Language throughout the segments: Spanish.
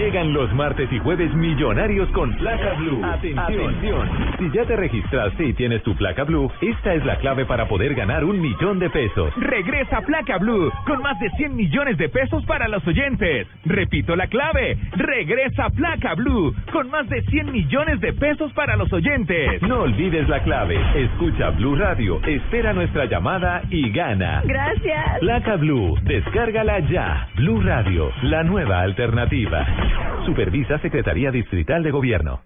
Llegan los martes y jueves millonarios con placa blue. Atención. Si ya te registraste y tienes tu placa blue, esta es la clave para poder ganar un millón de pesos. Regresa Placa Blue con más de 100 millones de pesos para los oyentes. Repito la clave. Regresa Placa Blue con más de 100 millones de pesos para los oyentes. No olvides la clave. Escucha Blue Radio, espera nuestra llamada y gana. Gracias. Placa Blue, descárgala ya. Blue Radio, la nueva alternativa. Supervisa Secretaría Distrital de Gobierno.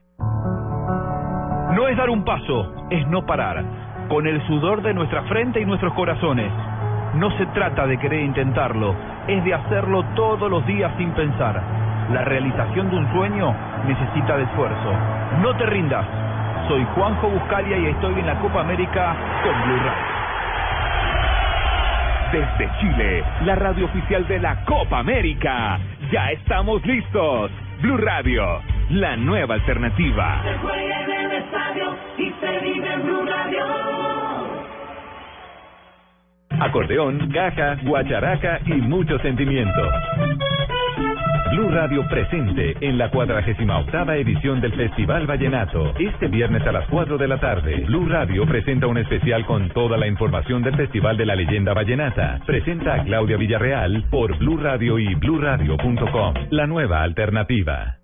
No es dar un paso, es no parar. Con el sudor de nuestra frente y nuestros corazones. No se trata de querer intentarlo, es de hacerlo todos los días sin pensar. La realización de un sueño necesita de esfuerzo. No te rindas. Soy Juanjo Buscalia y estoy en la Copa América con Blue Radio. Desde Chile, la radio oficial de la Copa América. Ya estamos listos. Blue Radio, la nueva alternativa. Se juega en el estadio y se vive en Blue Radio. Acordeón, caja, guacharaca y mucho sentimiento. Blue Radio presente en la 48 edición del Festival Vallenato. Este viernes a las 4 de la tarde, Blue Radio presenta un especial con toda la información del Festival de la Leyenda Vallenata. Presenta a Claudia Villarreal por Blue Radio y bluradio.com. La nueva alternativa.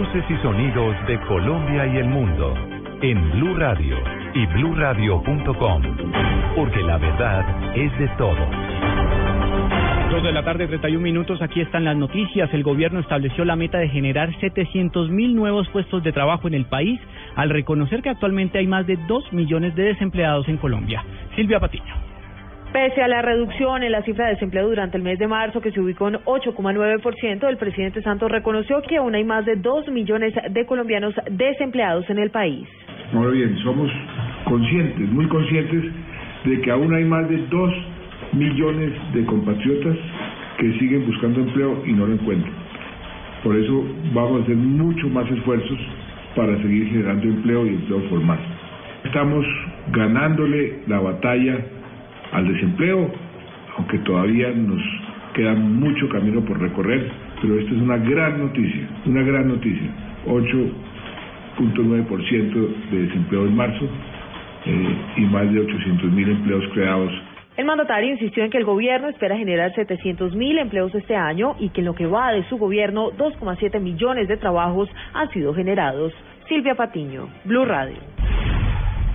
Voces y sonidos de Colombia y el mundo en Blue Radio y bluradio.com, porque la verdad es de todos. Dos de la tarde, 31 minutos. Aquí están las noticias. El gobierno estableció la meta de generar 700 mil nuevos puestos de trabajo en el país, al reconocer que actualmente hay más de 2 millones de desempleados en Colombia. Silvia Patiño. Pese a la reducción en la cifra de desempleo durante el mes de marzo, que se ubicó en 8,9%, el presidente Santos reconoció que aún hay más de 2 millones de colombianos desempleados en el país. Ahora bien, somos conscientes, muy conscientes, de que aún hay más de 2 millones de compatriotas que siguen buscando empleo y no lo encuentran. Por eso vamos a hacer mucho más esfuerzos para seguir generando empleo y empleo formal. Estamos ganándole la batalla al desempleo, aunque todavía nos queda mucho camino por recorrer, pero esta es una gran noticia, una gran noticia. 8.9% de desempleo en marzo eh, y más de 800 mil empleos creados El mandatario insistió en que el gobierno espera generar 700 mil empleos este año y que en lo que va de su gobierno, 2,7 millones de trabajos han sido generados. Silvia Patiño, Blue Radio.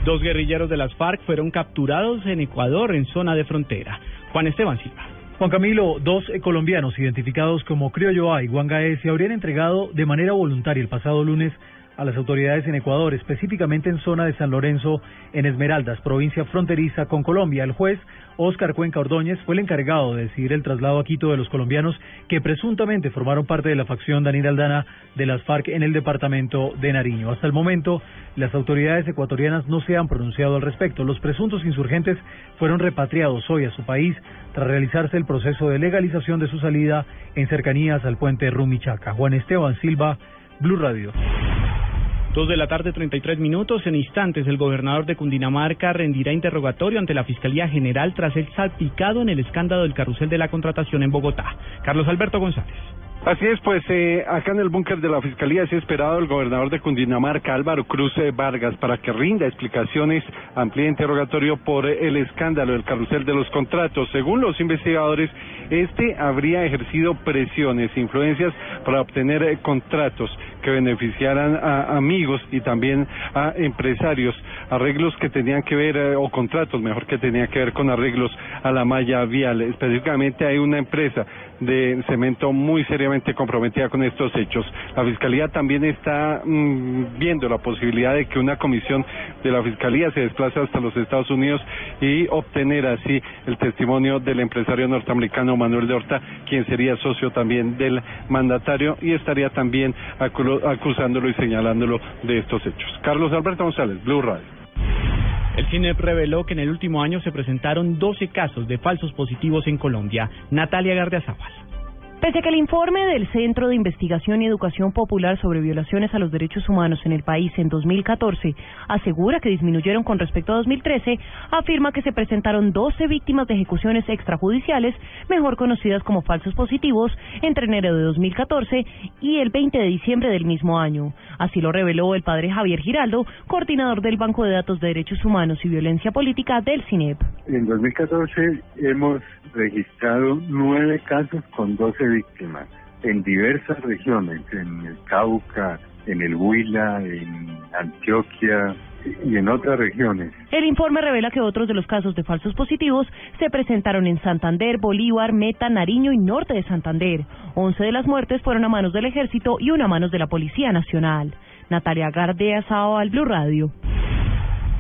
Dos guerrilleros de las FARC fueron capturados en Ecuador, en zona de frontera. Juan Esteban Silva. Juan Camilo, dos eh, colombianos identificados como Criollo A y Juan Gaez se habrían entregado de manera voluntaria el pasado lunes a las autoridades en Ecuador, específicamente en zona de San Lorenzo, en Esmeraldas, provincia fronteriza con Colombia. El juez Oscar Cuenca Ordóñez fue el encargado de decidir el traslado a Quito de los colombianos que presuntamente formaron parte de la facción Daniel Aldana de las FARC en el departamento de Nariño. Hasta el momento, las autoridades ecuatorianas no se han pronunciado al respecto. Los presuntos insurgentes fueron repatriados hoy a su país tras realizarse el proceso de legalización de su salida en cercanías al puente Rumichaca. Juan Esteban Silva, Blue Radio. Dos de la tarde, 33 minutos. En instantes, el gobernador de Cundinamarca rendirá interrogatorio ante la Fiscalía General tras el salpicado en el escándalo del carrusel de la contratación en Bogotá. Carlos Alberto González. Así es, pues eh, acá en el búnker de la Fiscalía se ha esperado el gobernador de Cundinamarca, Álvaro Cruz eh, Vargas, para que rinda explicaciones, amplíe interrogatorio por el escándalo del carrusel de los contratos. Según los investigadores, este habría ejercido presiones, influencias para obtener eh, contratos que beneficiaran a amigos y también a empresarios, arreglos que tenían que ver, eh, o contratos mejor que tenían que ver con arreglos a la malla vial. Específicamente hay una empresa de cemento muy seriamente comprometida con estos hechos. La Fiscalía también está mm, viendo la posibilidad de que una comisión de la Fiscalía se desplace hasta los Estados Unidos y obtener así el testimonio del empresario norteamericano Manuel de Horta, quien sería socio también del mandatario y estaría también acusándolo y señalándolo de estos hechos. Carlos Alberto González, Blue Radio. El CINEP reveló que en el último año se presentaron 12 casos de falsos positivos en Colombia. Natalia Gardiazabal. Pese a que el informe del Centro de Investigación y Educación Popular sobre violaciones a los derechos humanos en el país en 2014 asegura que disminuyeron con respecto a 2013, afirma que se presentaron 12 víctimas de ejecuciones extrajudiciales, mejor conocidas como falsos positivos, entre enero de 2014 y el 20 de diciembre del mismo año. Así lo reveló el padre Javier Giraldo, coordinador del Banco de Datos de Derechos Humanos y Violencia Política del CINEP. En 2014 hemos registrado nueve casos con 12 en diversas regiones, en el Cauca, en el Huila, en Antioquia y en otras regiones. El informe revela que otros de los casos de falsos positivos se presentaron en Santander, Bolívar, Meta, Nariño y norte de Santander. Once de las muertes fueron a manos del ejército y una a manos de la Policía Nacional. Natalia Gardea, Sao al Blue Radio.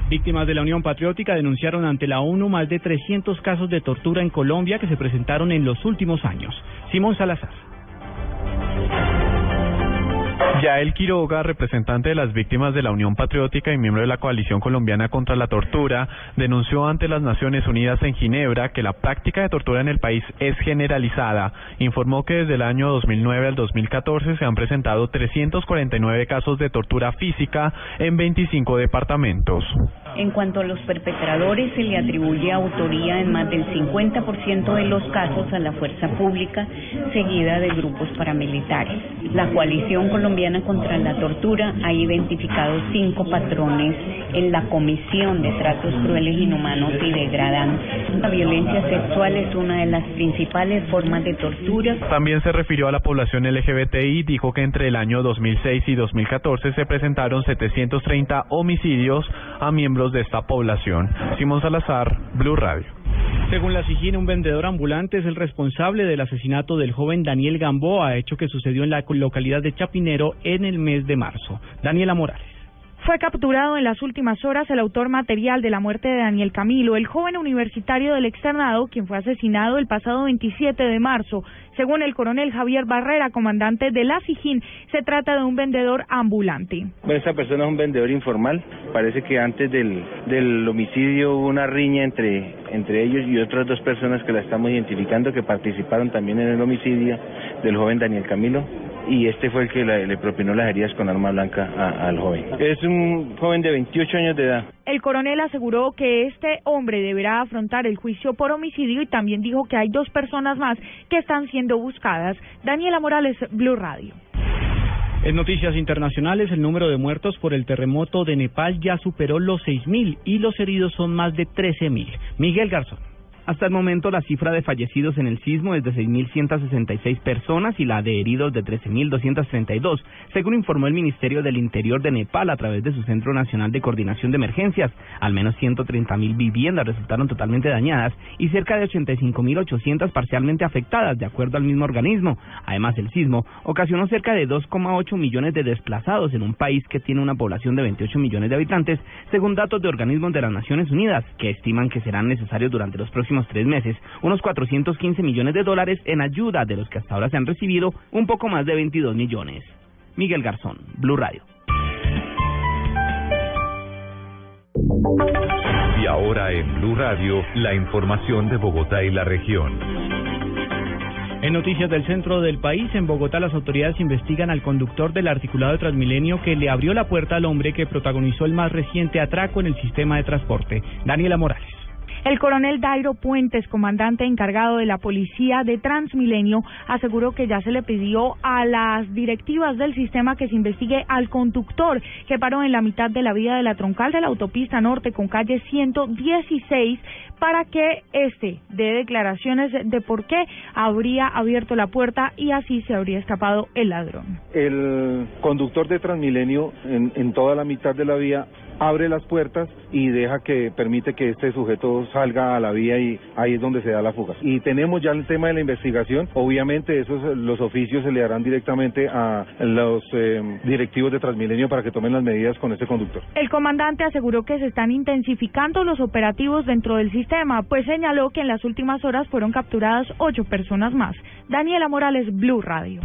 Víctimas de la Unión Patriótica denunciaron ante la ONU más de 300 casos de tortura en Colombia que se presentaron en los últimos años. Simón Salazar. Yael Quiroga, representante de las víctimas de la Unión Patriótica y miembro de la Coalición Colombiana contra la Tortura, denunció ante las Naciones Unidas en Ginebra que la práctica de tortura en el país es generalizada. Informó que desde el año 2009 al 2014 se han presentado 349 casos de tortura física en 25 departamentos. En cuanto a los perpetradores, se le atribuye autoría en más del 50% de los casos a la fuerza pública, seguida de grupos paramilitares. La coalición colombiana contra la tortura ha identificado cinco patrones en la comisión de tratos crueles, inhumanos y degradantes. La violencia sexual es una de las principales formas de tortura. También se refirió a la población LGBTI dijo que entre el año 2006 y 2014 se presentaron 730 homicidios a miembros de esta población. Simón Salazar, Blue Radio. Según la SIGIN, un vendedor ambulante es el responsable del asesinato del joven Daniel Gamboa, hecho que sucedió en la localidad de Chapinero en el mes de marzo. Daniela Morales. Fue capturado en las últimas horas el autor material de la muerte de Daniel Camilo, el joven universitario del externado, quien fue asesinado el pasado 27 de marzo. Según el coronel Javier Barrera, comandante de la SIGIN, se trata de un vendedor ambulante. Bueno, esta persona es un vendedor informal. Parece que antes del, del homicidio hubo una riña entre, entre ellos y otras dos personas que la estamos identificando que participaron también en el homicidio del joven Daniel Camilo y este fue el que le propinó las heridas con arma blanca al joven. Es un joven de 28 años de edad. El coronel aseguró que este hombre deberá afrontar el juicio por homicidio y también dijo que hay dos personas más que están siendo buscadas. Daniela Morales, Blue Radio. En noticias internacionales, el número de muertos por el terremoto de Nepal ya superó los 6.000 y los heridos son más de 13.000. Miguel Garzón. Hasta el momento, la cifra de fallecidos en el sismo es de 6.166 personas y la de heridos de 13.232, según informó el Ministerio del Interior de Nepal a través de su Centro Nacional de Coordinación de Emergencias. Al menos 130.000 viviendas resultaron totalmente dañadas y cerca de 85.800 parcialmente afectadas, de acuerdo al mismo organismo. Además, el sismo ocasionó cerca de 2,8 millones de desplazados en un país que tiene una población de 28 millones de habitantes, según datos de organismos de las Naciones Unidas, que estiman que serán necesarios durante los próximos tres meses unos 415 millones de dólares en ayuda, de los que hasta ahora se han recibido un poco más de 22 millones. Miguel Garzón, Blue Radio. Y ahora en Blue Radio, la información de Bogotá y la región. En noticias del centro del país, en Bogotá las autoridades investigan al conductor del articulado de Transmilenio que le abrió la puerta al hombre que protagonizó el más reciente atraco en el sistema de transporte, Daniela Morales. El coronel Dairo Puentes, comandante encargado de la policía de Transmilenio, aseguró que ya se le pidió a las directivas del sistema que se investigue al conductor que paró en la mitad de la vía de la troncal de la autopista norte con calle 116 para que este dé declaraciones de por qué habría abierto la puerta y así se habría escapado el ladrón. El conductor de Transmilenio en, en toda la mitad de la vía abre las puertas y deja que permite que este sujeto salga a la vía y ahí es donde se da la fuga. Y tenemos ya el tema de la investigación, obviamente esos los oficios se le darán directamente a los eh, directivos de Transmilenio para que tomen las medidas con este conductor. El comandante aseguró que se están intensificando los operativos dentro del sistema, pues señaló que en las últimas horas fueron capturadas ocho personas más. Daniela Morales, Blue Radio.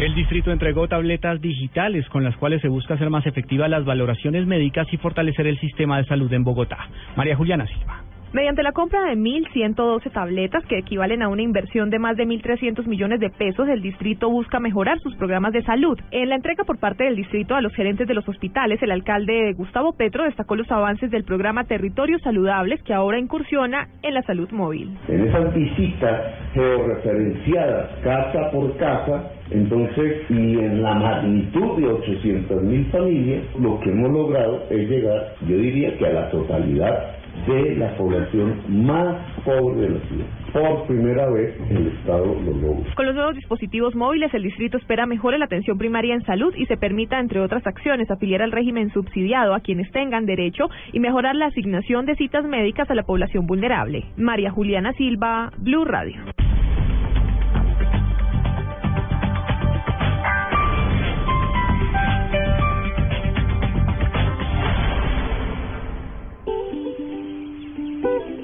El distrito entregó tabletas digitales con las cuales se busca hacer más efectivas las valoraciones médicas y fortalecer el sistema de salud en Bogotá. María Juliana Silva. Mediante la compra de 1.112 tabletas, que equivalen a una inversión de más de 1.300 millones de pesos, el distrito busca mejorar sus programas de salud. En la entrega por parte del distrito a los gerentes de los hospitales, el alcalde Gustavo Petro destacó los avances del programa Territorios Saludables, que ahora incursiona en la salud móvil. En esas visitas georreferenciadas casa por casa, entonces, y en la magnitud de 800 mil familias, lo que hemos logrado es llegar, yo diría que a la totalidad de la población más pobre de la ciudad. Por primera vez el Estado lo logra. Con los nuevos dispositivos móviles, el distrito espera mejore la atención primaria en salud y se permita, entre otras acciones, afiliar al régimen subsidiado a quienes tengan derecho y mejorar la asignación de citas médicas a la población vulnerable. María Juliana Silva, Blue Radio.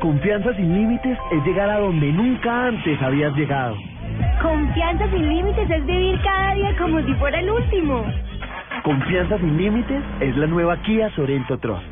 Confianza sin límites es llegar a donde nunca antes habías llegado. Confianza sin límites es vivir cada día como si fuera el último. Confianza sin límites es la nueva Kia Sorento Trust.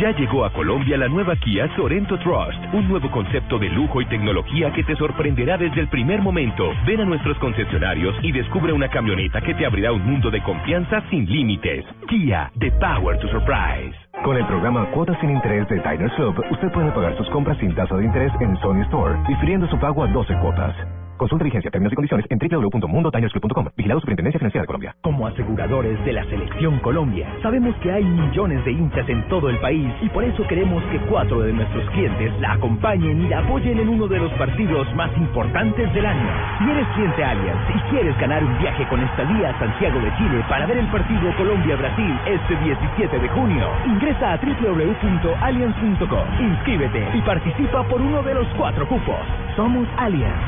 Ya llegó a Colombia la nueva Kia Sorento Trust, un nuevo concepto de lujo y tecnología que te sorprenderá desde el primer momento. Ven a nuestros concesionarios y descubre una camioneta que te abrirá un mundo de confianza sin límites. Kia, the power to surprise. Con el programa Cuotas sin Interés de Diners Club, usted puede pagar sus compras sin tasa de interés en Sony Store, difiriendo su pago a 12 cuotas. Consulta vigencia, términos y condiciones en www.mundotinersclub.com. Vigilado Superintendencia Financiera de Colombia. Como aseguradores de la Selección Colombia, sabemos que hay millones de hinchas en todo el país y por eso queremos que cuatro de nuestros clientes la acompañen y la apoyen en uno de los partidos más importantes del año. Si eres cliente Allianz y quieres ganar un viaje con estadía a Santiago de Chile para ver el partido Colombia-Brasil este 17 de junio, ingresa a www.allianz.com, inscríbete y participa por uno de los cuatro cupos. Somos Allianz,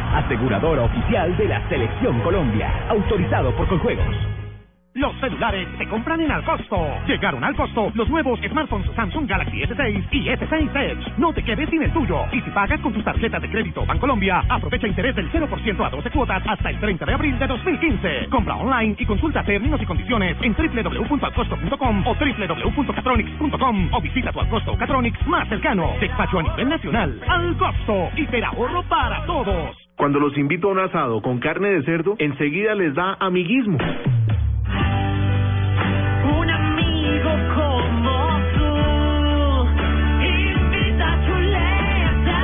aseguradora oficial de la Selección Colombia, autorizado por Coljuegos. Los celulares se compran en Alcosto. Llegaron al costo los nuevos smartphones Samsung Galaxy S6 y S6 Edge. No te quedes sin el tuyo. Y si pagas con tus tarjetas de crédito Bancolombia, aprovecha interés del 0% a 12 cuotas hasta el 30 de abril de 2015. Compra online y consulta términos y condiciones en www.alcosto.com o www.catronics.com o visita tu Alcosto Catronics más cercano. Despacho a nivel nacional. Alcosto. Y te ahorro para todos. Cuando los invito a un asado con carne de cerdo, enseguida les da amiguismo. Un amigo como tú invita a chuleta.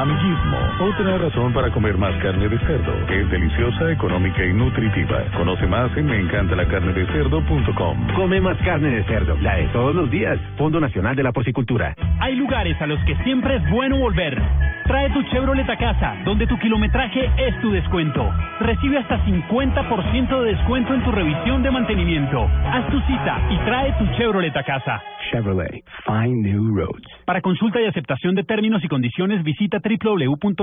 Amiguismo, otra razón para comer más carne de cerdo. Es deliciosa, económica y nutritiva. Conoce más en meencantalacarnedecerdo.com. Come más carne de cerdo, la de todos los días. Fondo Nacional de la Porcicultura. Hay lugares a los que siempre es bueno volver. Trae tu Chevrolet a casa, donde tu kilometraje es tu descuento. Recibe hasta 50% de descuento en tu revisión de mantenimiento. Haz tu cita y trae tu Chevrolet a casa. Chevrolet, find new roads. Para consulta y aceptación de términos y condiciones, visita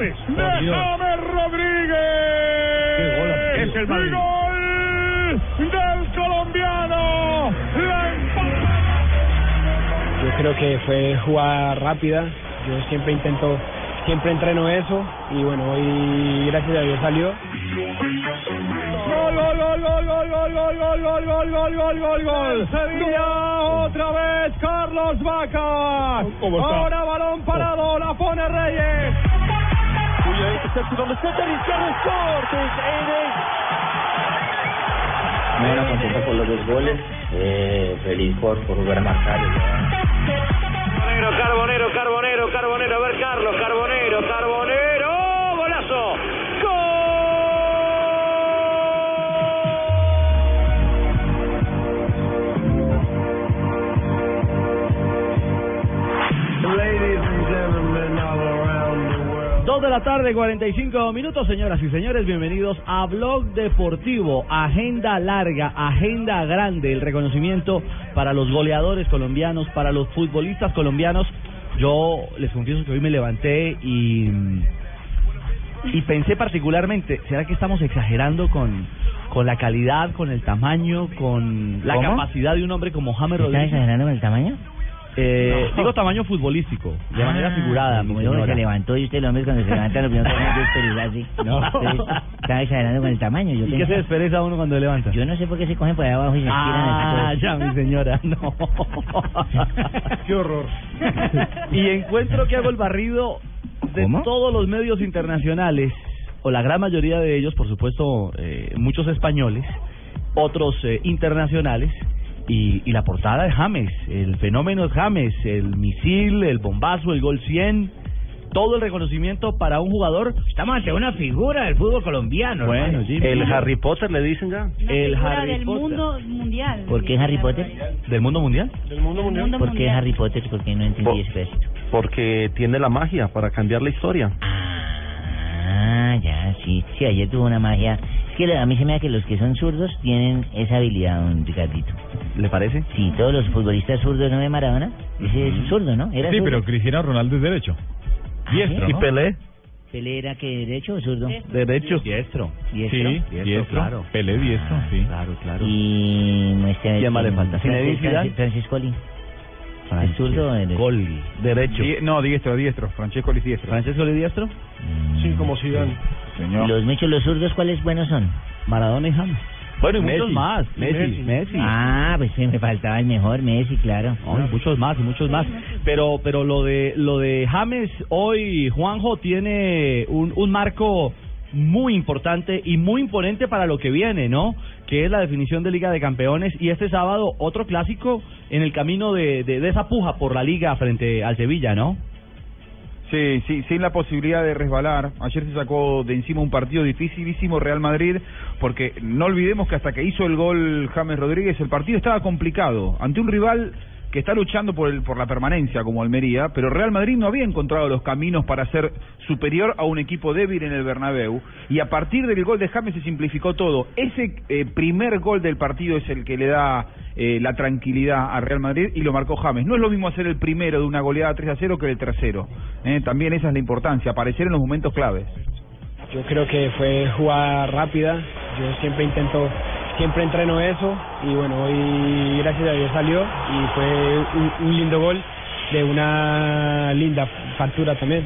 James. ¡De James Rodríguez! Es el Madrid. ¡Gol del colombiano! ¡La Yo creo que fue jugada rápida. Yo siempre intento, siempre entreno eso y bueno, hoy gracias a Dios salió. Gol, gol, gol, gol, gol, gol, gol, gol, gol, gol, gol, gol, gol, gol. Sevilla, otra vez Carlos Vaca. Ahora balón parado, la pone Reyes. Bueno, contento por los dos goles, eh, feliz por, por jugar a marcar. Carbonero, Carbonero, Carbonero, Carbonero, a ver Carlos, Carbonero, Carbonero, golazo. La tarde, 45 minutos, señoras y señores, bienvenidos a Blog Deportivo, agenda larga, agenda grande, el reconocimiento para los goleadores colombianos, para los futbolistas colombianos. Yo les confieso que hoy me levanté y, y pensé particularmente, ¿será que estamos exagerando con, con la calidad, con el tamaño, con la ¿Cómo? capacidad de un hombre como James ¿Estás Rodríguez? exagerando con el tamaño? Eh, No. Digo tamaño futbolístico, de manera Ah, figurada. mi Como luego se levantó y usted, hombre, cuando se levanta, lo primero que hace es desperezarse. No. Entonces, Estaba exagerando con el tamaño. Yo ¿Y qué tengo- se despereza uno cuando levanta? Yo no sé por qué se cogen por ahí abajo y se Ah, estiran ya, mi señora, no. Qué horror. y encuentro que hago el barrido de todos los medios internacionales, o la gran mayoría de ellos, por supuesto, eh, muchos españoles, otros eh, internacionales, y, y la portada de James, el fenómeno es James, el misil, el bombazo, el gol 100, todo el reconocimiento para un jugador. Estamos ante una figura del fútbol colombiano. Bueno, Jimmy. El Harry Potter le dicen ya. El Figura Harry del Potter. mundo mundial. ¿Por qué Harry Potter? ¿Del mundo mundial? Del mundo mundial. ¿Por qué. Harry Potter? Porque no entendí Por- pedacito. Porque tiene la magia para cambiar la historia. Ah, ya, sí. Sí, ayer tuvo una magia. Es que a mí se me da que los que son zurdos tienen esa habilidad, don Ricardito. ¿Le parece? Sí, todos los futbolistas zurdos, ¿no de Maradona? Ese es zurdo, ¿no? Era Sí, zurdo. pero Cristiano Ronaldo es derecho. Diestro, ¿sí? ¿no? Pelé? ¿Pelé era que derecho o zurdo? Derecho. Diestro. ¿Diestro? Sí, diestro. Pelé diestro, sí. Claro, claro. Y muestra ¿Quién más le falta? Zinedine Francis, Zidane. Francis Colli. ¿El zurdo derecho? Gol. Derecho. No, diestro, diestro. Francesco Li diestro. ¿Francesco Li diestro? Sí, como Zidane. Señor. Los muchos, los zurdos, ¿cuáles buenos son? Maradona y James. Bueno, y muchos Messi. más. Messi, Messi. Ah, pues sí, me faltaba el mejor, Messi, claro. No, y muchos más, y muchos más. Pero, pero lo de lo de James hoy, Juanjo tiene un, un marco muy importante y muy imponente para lo que viene, ¿no? Que es la definición de Liga de Campeones y este sábado otro clásico en el camino de, de, esa puja por la Liga frente al Sevilla, ¿no? Sí, sí, sin la posibilidad de resbalar. Ayer se sacó de encima un partido dificilísimo Real Madrid, porque no olvidemos que hasta que hizo el gol James Rodríguez, el partido estaba complicado. Ante un rival que está luchando por, el, por la permanencia como Almería, pero Real Madrid no había encontrado los caminos para ser superior a un equipo débil en el Bernabéu. Y a partir del gol de James se simplificó todo. Ese eh, primer gol del partido es el que le da eh, la tranquilidad a Real Madrid y lo marcó James. No es lo mismo hacer el primero de una goleada 3 a 0 que el tercero. Eh, también esa es la importancia, aparecer en los momentos claves. Yo creo que fue jugada rápida. Yo siempre intento, siempre entreno eso. Y bueno, hoy gracias a Dios salió. Y fue un, un lindo gol de una linda factura también.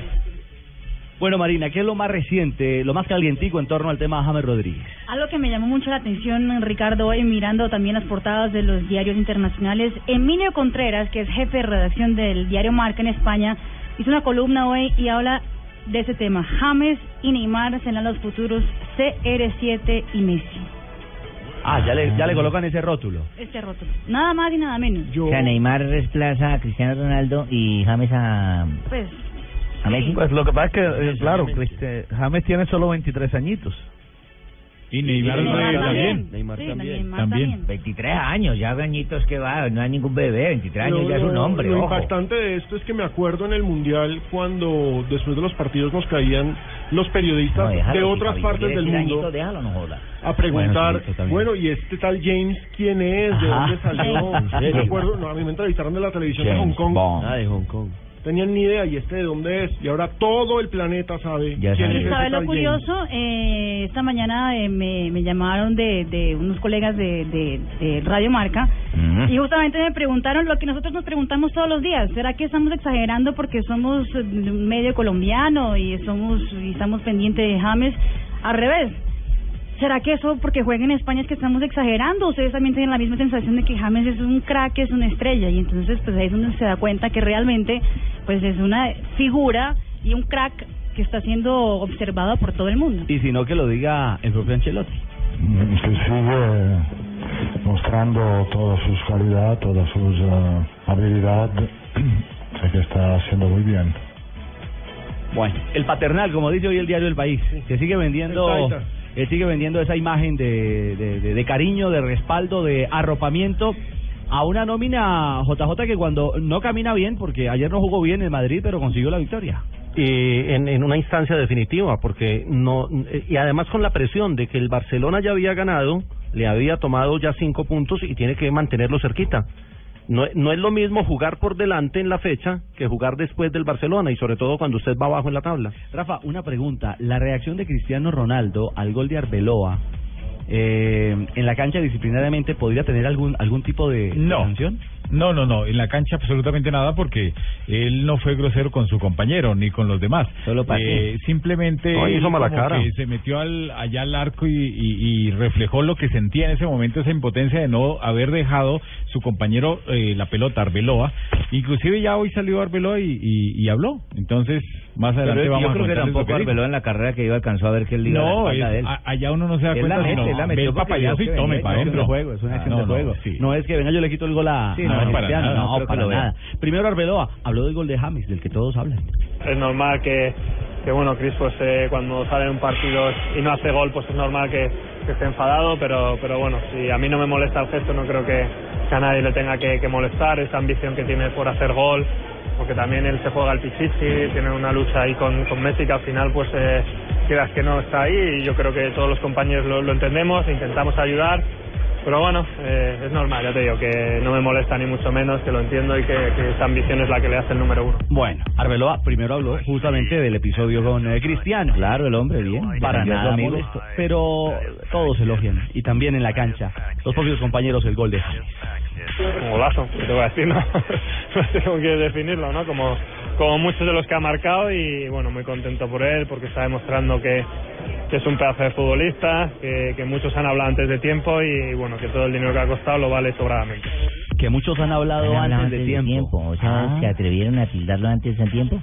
Bueno, Marina, ¿qué es lo más reciente, lo más calientico en torno al tema de James Rodríguez? Algo que me llamó mucho la atención, Ricardo, hoy mirando también las portadas de los diarios internacionales, Emilio Contreras, que es jefe de redacción del diario Marca en España, hizo una columna hoy y habla de ese tema. James y Neymar serán los futuros CR7 y Messi. Ah, ya le, ya le colocan ese rótulo. Este rótulo. Nada más y nada menos. O sea, Neymar desplaza a Cristiano Ronaldo y James a, Pues, a Messi. Pues lo que pasa es que, eh, claro, Cristi- James tiene solo 23 añitos. Y Neymar, Neymar también. también. Neymar Sí, también. Neymar También. también. 23 años, ya añitos que va, no hay ningún bebé, 23 años ya es un hombre, Lo ojo. impactante de esto es que me acuerdo en el Mundial cuando después de los partidos nos caían los periodistas No, déjalo, de otras partes del mundo añito, déjalo, no joda. a preguntar, Bueno, sí. ¿y este tal James quién es? ¿De dónde salió? Me acuerdo, no, a mí me entrevistaron de la televisión de Hong James Kong. Bond. Ah, de Hong Kong. Tenían ni idea, ¿y este de dónde es? Y ahora todo el planeta sabe Ya quién sabe. es ese ¿Sabes lo curioso? Eh, esta mañana eh, me, me llamaron de, de unos colegas de, de, de Radio Marca y justamente me preguntaron lo que nosotros nos preguntamos todos los días. ¿Será que estamos exagerando porque somos eh, medio colombiano y somos y estamos pendientes de James? Al revés. ¿Será que eso porque juega en España es que estamos exagerando? ¿Ustedes también tienen la misma sensación de que James es un crack, es una estrella? Y entonces pues ahí es donde se da cuenta que realmente pues es una figura y un crack que está siendo observado por todo el mundo. Y si no, que lo diga el propio Ancelotti. que sigue mostrando toda sus calidad, toda su eh, habilidad. sé que está haciendo muy bien. Bueno, el paternal, como dice hoy el diario El País, que sigue vendiendo. Eh, sigue vendiendo esa imagen de, de, cariño, de respaldo, de arropamiento a una nómina JJ que cuando no camina bien, porque ayer no jugó bien en Madrid, pero consiguió la victoria. en, en una instancia definitiva, porque no eh, y además con la presión de que el Barcelona ya había ganado, le había tomado ya cinco puntos y tiene que mantenerlo cerquita. No, no es lo mismo jugar por delante en la fecha que jugar después del Barcelona y sobre todo cuando usted va abajo en la tabla. Rafa, una pregunta. La reacción de Cristiano Ronaldo al gol de Arbeloa eh, en la cancha disciplinariamente podría tener algún algún tipo de No. sanción. No, no, no, en la cancha absolutamente nada porque él no fue grosero con su compañero ni con los demás. Solo para Eh, simplemente No, hizo mala como cara. que se metió al, allá al arco y, y- y reflejó lo que sentía en ese momento, esa impotencia de no haber dejado su compañero eh, la pelota, Arbeloa. Inclusive ya hoy salió Arbeloa y, y, y habló. Entonces, más adelante Pero vamos yo a creo que contarles lo tampoco dijo. Arbeloa en la carrera que iba alcanzó a ver que él iba a No, la espalda es- de él. a- allá uno no se da Él cuenta, la mete, sino él la ve metió el porque papayazo y que tome para adentro. de juego, es una Ah, acción no, de no, juego. sí. No es que venga yo le quito el gol a, Sí, a no, para nada, no no, para. Primero Arbeloa habló del gol de James, del que todos hablan. es normal que, que bueno, Chris pues eh, cuando sale en un partido y no hace gol pues es normal que, que esté enfadado, pero pero bueno, si a mí no me molesta el gesto no creo que, que a nadie le tenga que, que molestar esa ambición que tiene por hacer gol, porque también él se juega al pichichi, tiene una lucha ahí con, con Messi que al final pues eh, quieras que no está ahí y yo creo que todos los compañeros lo, lo entendemos e intentamos ayudar. Pero bueno, eh, es normal, ya te digo, que no me molesta ni mucho menos, que lo entiendo y que, que esa ambición es la que le hace el número uno. Bueno, Arbeloa primero habló justamente del episodio con eh, Cristiano. Claro, el hombre, bien. Para nada amigo. molesto, pero todos elogian y también en la cancha los propios compañeros el gol de James. un golazo, ¿qué te voy a decir? No, no sé cómo quieres definirlo, ¿no? Como, como muchos de los que ha marcado y bueno, muy contento por él porque está demostrando que, que es un pedazo de futbolista, que, que muchos han hablado antes de tiempo y bueno, que todo el dinero que ha costado lo vale sobradamente. Que muchos han hablado Han hablado antes de tiempo. O sea, Ah. ¿se atrevieron a tildarlo antes de tiempo?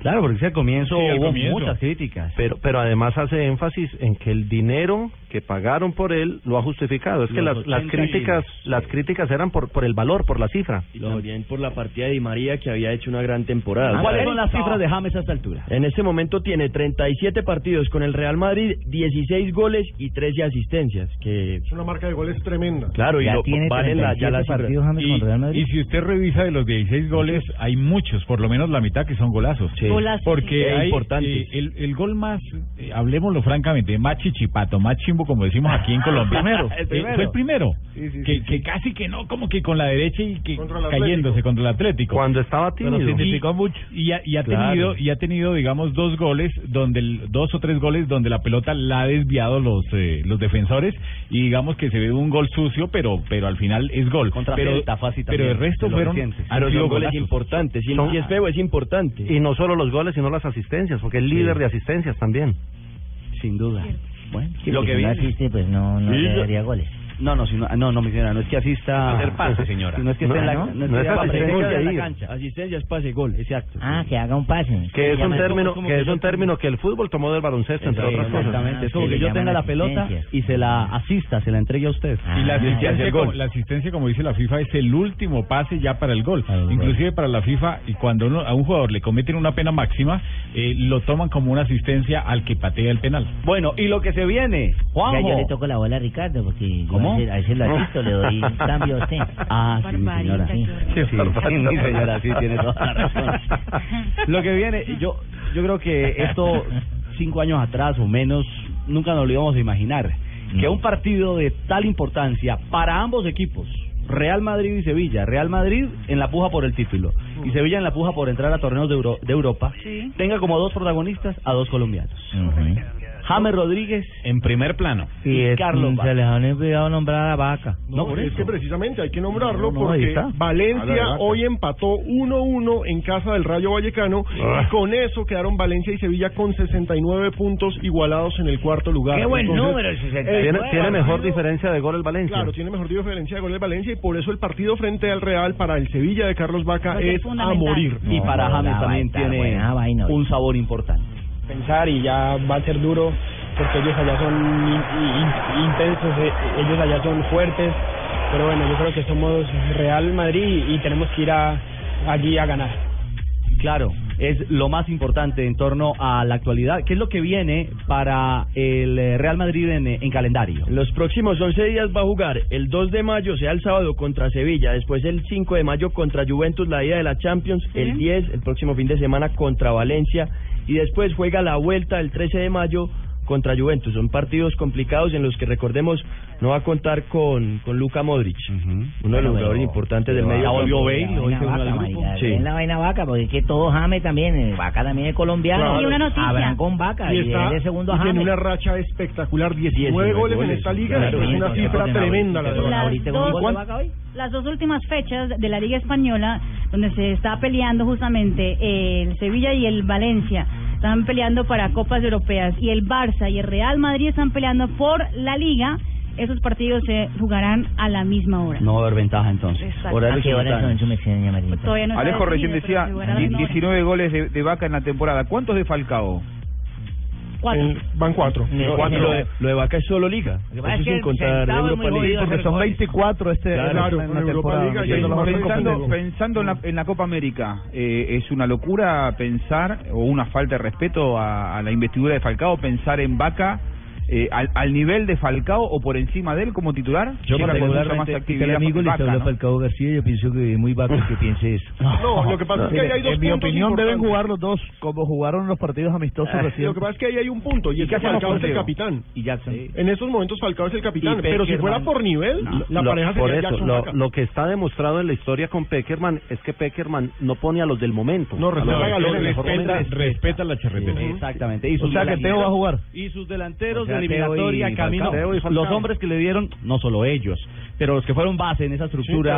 Claro, porque al comienzo Sí, hubo comienzo. muchas críticas. Pero, pero además hace énfasis en que el dinero que pagaron por él lo ha justificado. Es que las, las 80 críticas, las críticas eran por, por el valor, por la cifra. Y también por la partida de Di María que había hecho una gran temporada. ¿Cuáles son las cifras de James a esta altura? En este momento tiene 37 partidos con el Real Madrid, 16 goles y 13 asistencias. Que Es una marca de goles tremenda. claro, y lo, valen la, ya la cifra. Y, y si usted revisa de los 16 goles, hay muchos, por lo menos la mitad que son golazos. Sí. Golazos, Porque sí. hay, Importantes. eh, el, el gol más, eh, hablemoslo francamente, más chichipato, más chimbo, como decimos aquí en Colombia. Primero. Eh, El primero. Fue el primero. Sí, sí, que, sí, que casi que no, como que con la derecha y que Contra cayéndose contra el Atlético. Cuando estaba Pero tímido. significó mucho. Y ha, y ha Claro. tenido, y ha tenido, digamos, dos goles, donde el- dos o tres goles donde la pelota la ha desviado los eh, los defensores y digamos que se ve un gol sucio, pero pero al final es gol. Contra pero, Celta, fácil pero el resto fueron son goles golazos. importantes. Y, Son- y es feo, es importante. Y no solo los goles, sino las asistencias, porque es líder de asistencias también. Sin duda. Bueno, Sí, lo que si no asiste, pues no, no Sí, le daría goles. No, no, si no, no, no, mi señora, no es que asista. Hacer pase, señora. No es que esté en la, No, no, no, es esté asistencia en de la cancha. Asistencia es pase gol, exacto. Ah, que haga un pase. Que es un término, que que es un término que el fútbol tomó del baloncesto, entre otras cosas. Exactamente, es como que yo tenga la pelota y se la asista, se la entregue a usted. Y la hacia asistencia, gol. como, la asistencia, como dice la FIFA, es el último pase ya para el gol. Inclusive para la FIFA, y cuando uno- a un jugador le cometen una pena máxima, eh, lo toman como una asistencia al que patea el penal. Bueno, y lo que se viene, Ya yo le toco la bola a Ricardo porque ¿Cómo? a ese, a ese lo asisto, le doy cambio a usted. Ah, sí, mi señora. Sí, sí, sí, mi señora, sí, tiene toda la razón. Lo que viene, yo, yo creo que esto, cinco años atrás o menos, nunca nos lo íbamos a imaginar. Que un partido de tal importancia para ambos equipos, Real Madrid y Sevilla, Real Madrid en la puja por el título y Sevilla en la puja por entrar a torneos de, Euro- de Europa, tenga como dos protagonistas a dos colombianos. James Rodríguez en primer plano y, Carlos se les han olvidado nombrar a vaca. No, por es eso. que precisamente hay que nombrarlo No, no, porque. Valencia hoy empató 1-1 en casa del Rayo Vallecano Ah. y con eso quedaron Valencia y Sevilla con 69 puntos igualados en el cuarto lugar. Qué buen Entonces, número, el 69. Tiene- tiene mejor diferencia de gol el Valencia. Claro, tiene mejor diferencia de gol el Valencia y por eso el partido frente al Real para el Sevilla de Carlos Vaca es es a morir. Y para James también tiene un sabor importante. Pensar y ya va a ser duro porque ellos allá son in- in- intensos, eh, ellos allá son fuertes, pero bueno, yo creo que somos Real Madrid y tenemos que ir a, allí a ganar. Claro, es lo más importante en torno a la actualidad. ¿Qué es lo que viene para el eh, Real Madrid en, eh, en calendario? En los próximos 11 días va a jugar el 2 de mayo, sea el sábado contra Sevilla, después el 5 de mayo contra Juventus, la ida de la Champions, el 10, el próximo fin de semana contra Valencia y después juega la vuelta el 13 de mayo contra Juventus. Son partidos complicados en los que recordemos no va a contar con, con Luka Modric, uno de los jugadores importantes del medio. Volvió. Bale, hoy se. En la vaina vaca, porque es que todo Jame también, eh, vaca también es colombiano. Claro. Y una noticia. Habrán con vaca y, está- segundo y tiene Jame. una racha espectacular, 19, 19 goles, en goles, esta liga, claro, es una cifra tremenda la de Las dos, las dos últimas fechas de la Liga Española, donde se está peleando justamente el Sevilla y el Valencia, están peleando para Copas Europeas, y el Barça y el Real Madrid están peleando por la Liga. Esos partidos se jugarán a la misma hora. No va a haber ventaja entonces. Pues no Alejo recién decía se jugará a la misma hora. 19 goles de, de Vaca en la temporada. ¿Cuántos de Falcao? Cuatro. van cuatro. No, Cuatro. Lo, de, lo de Vaca es solo liga. Eso es que sin contar Europa League. Porque son goles. 24 este Claro, en Europa y otros pensando pensando en, la, en la Copa América, eh, ¿es una locura pensar, o una falta de respeto a, a la investidura de Falcao, pensar en Vaca eh, al, al nivel de Falcao o por encima de él como titular? Yo Ahora con mucha más particularmente, actividad el amigo le Vaca, habla ¿no? Falcao García, yo pienso que es muy vaca que piense eso. No, lo que pasa es que ahí hay dos En mi puntos opinión deben jugar los dos como jugaron los partidos amistosos Eh, recién. Lo que pasa es que ahí hay un punto, y, ¿Y es que Falcao es el capitán. Y Jackson. En estos momentos Falcao es el capitán, Y pero si fuera por nivel, la Lo- pareja por sería eso, Jackson lo, lo que está demostrado en la historia con Peckerman es que Peckerman no pone a los del momento. No, A los respeta respeta- momento. Respeta la charretera. Exactamente. Y O sea que Teo va a jugar. Y sus delanteros Eliminatoria y camino. Los hombres que le dieron, no solo ellos, pero los que fueron base en esa estructura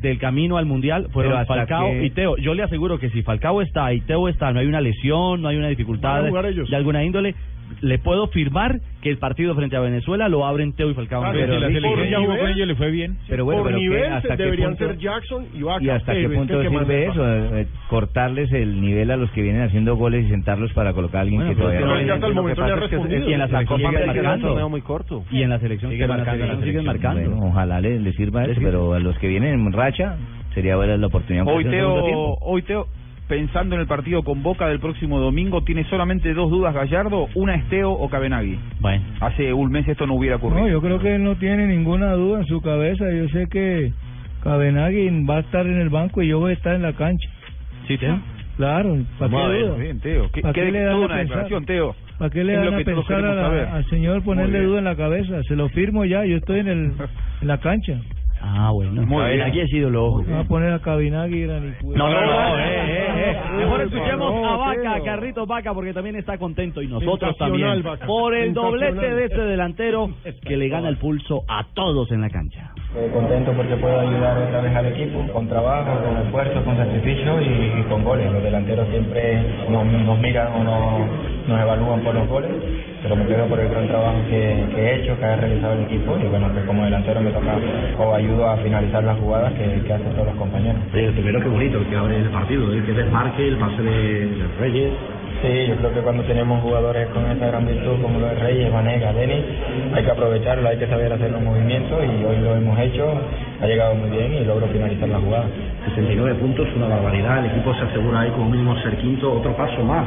del camino al mundial fueron Falcao que- y Teo. Yo le aseguro que si Falcao está y Teo está, no hay una lesión, no hay una dificultad de alguna índole. Le puedo firmar que el partido frente a Venezuela lo abren Teo y Falcao. Claro, Pero si la selección jugó con ellos, le fue bien. Pero bueno, por pero ¿qué- nivel hasta se qué deberían punto- ser Jackson y Vaca. ¿Y hasta qué que punto que sirve eso? Eh, cortarles el nivel a los que vienen haciendo goles y sentarlos para colocar a alguien Bueno, que todavía que no ya hasta el que momento que respondido. Y en la selección marcando. muy corto. Y en la selección siguen marcando. Ojalá les, sirva eso, pero a los que vienen en racha sería buena la oportunidad. Teo, hoy Teo, pensando en el partido con Boca del próximo domingo, tiene solamente dos dudas Gallardo, una es Teo o Cabenagui. Bueno. Hace un mes esto no hubiera ocurrido. No, yo creo que él no tiene ninguna duda en su cabeza. Yo sé que Cabenagui va a estar en el banco y yo voy a estar en la cancha. ¿Sí, Teo? Claro, ¿para qué ver, duda? bien, Teo. ¿Qué- ¿Para qué- qué le dan a una pensar? declaración, Teo. ¿Para qué le dan a pensar al señor ponerle duda en la cabeza? Se lo firmo ya, yo estoy en, el, en la cancha. Ah, bueno. Muy bien. Aquí ha sido lo Va a poner a y Granicuero. No, no, no, eh, eh, eh. Mejor escuchemos a Vaca, Teo. Carritos Vaca, porque también está contento y nosotros también. Vaca. Por el doblete de este delantero que le gana el pulso a todos en la cancha. Eh, contento porque puedo ayudar otra vez al equipo con trabajo, con esfuerzo, con sacrificio y, y con goles. Los delanteros siempre nos, nos miran o nos, nos evalúan por los goles pero me quedo por el gran trabajo que, que he hecho, que ha realizado el equipo y bueno, que como delantero me toca o ayudo a finalizar las jugadas que, que hacen todos los compañeros. el primero que bonito, que abre el partido, el que desmarque, el pase de, Reyes. Sí, yo creo que cuando tenemos jugadores con esta gran virtud como lo de Reyes, Vanega, Denis, hay que aprovecharlo, hay que saber hacer los movimientos y hoy lo hemos hecho, ha llegado muy bien y logro finalizar la jugada. 69 puntos, una barbaridad, el equipo se asegura ahí como mínimo ser quinto, otro paso más.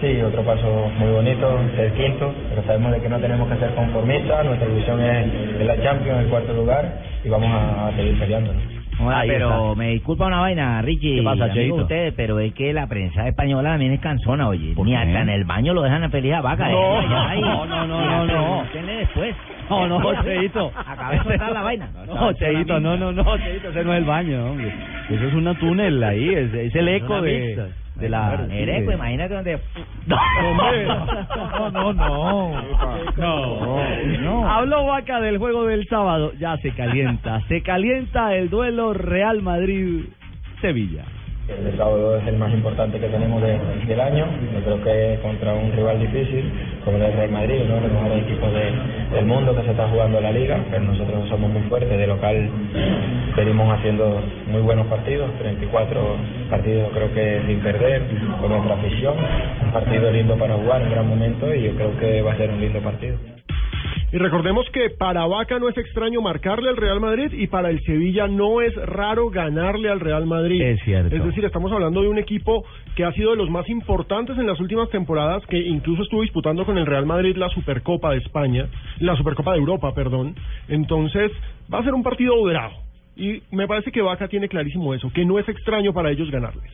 Sí, otro paso muy bonito, ser quinto, pero sabemos de que no tenemos que ser conformistas, nuestra ilusión es la Champions, el cuarto lugar y vamos a, seguir peleando. Hola, Ahí pero está. me disculpa una vaina, Richie. ¿Qué pasa, ustedes, pero es que la prensa española también es cansona, oye. ¿Por Ni qué? hasta en el baño lo dejan a a vaca. No, eh, vaya no, no, no, no, no. después. No, no, Cheito. Acaba de soltar la vaina. No, Cheito, no, no, no, Cheito, ese no es el baño, hombre. Eso es un túnel ahí, es, es el eco de, de la... El eco, imagínate donde... No, no, no. No, no. Habló Vaca del juego del sábado. Ya se calienta. Se calienta el duelo Real Madrid-Sevilla. El sábado es el más importante que tenemos de- del año. Yo creo que contra un rival difícil como el Real Madrid, uno de los mejores equipos de- del mundo que se está jugando la liga. Pero nosotros somos muy fuertes. De local venimos haciendo muy buenos partidos, 34 partidos creo que sin perder, con nuestra afición. Un partido lindo para jugar, un gran momento y yo creo que va a ser un lindo partido. Y recordemos que para Vaca no es extraño marcarle al Real Madrid y para el Sevilla no es raro ganarle al Real Madrid. Es cierto. Es decir, estamos hablando de un equipo que ha sido de los más importantes en las últimas temporadas, que incluso estuvo disputando con el Real Madrid la Supercopa de España, la Supercopa de Europa, perdón. Entonces, va a ser un partido bravo. Y me parece que Vaca tiene clarísimo eso, que no es extraño para ellos ganarles.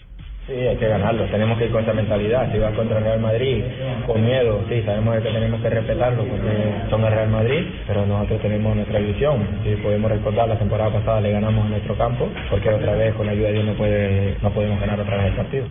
Sí, hay que ganarlo, tenemos que ir con esa mentalidad. Si vas contra el Real Madrid con miedo, sí, sabemos que tenemos que respetarlo porque son el Real Madrid, pero nosotros tenemos nuestra ilusión. Si podemos recordar, la temporada pasada le ganamos en nuestro campo, porque otra vez, con la ayuda de Dios, no, puede, no podemos ganar otra vez el partido.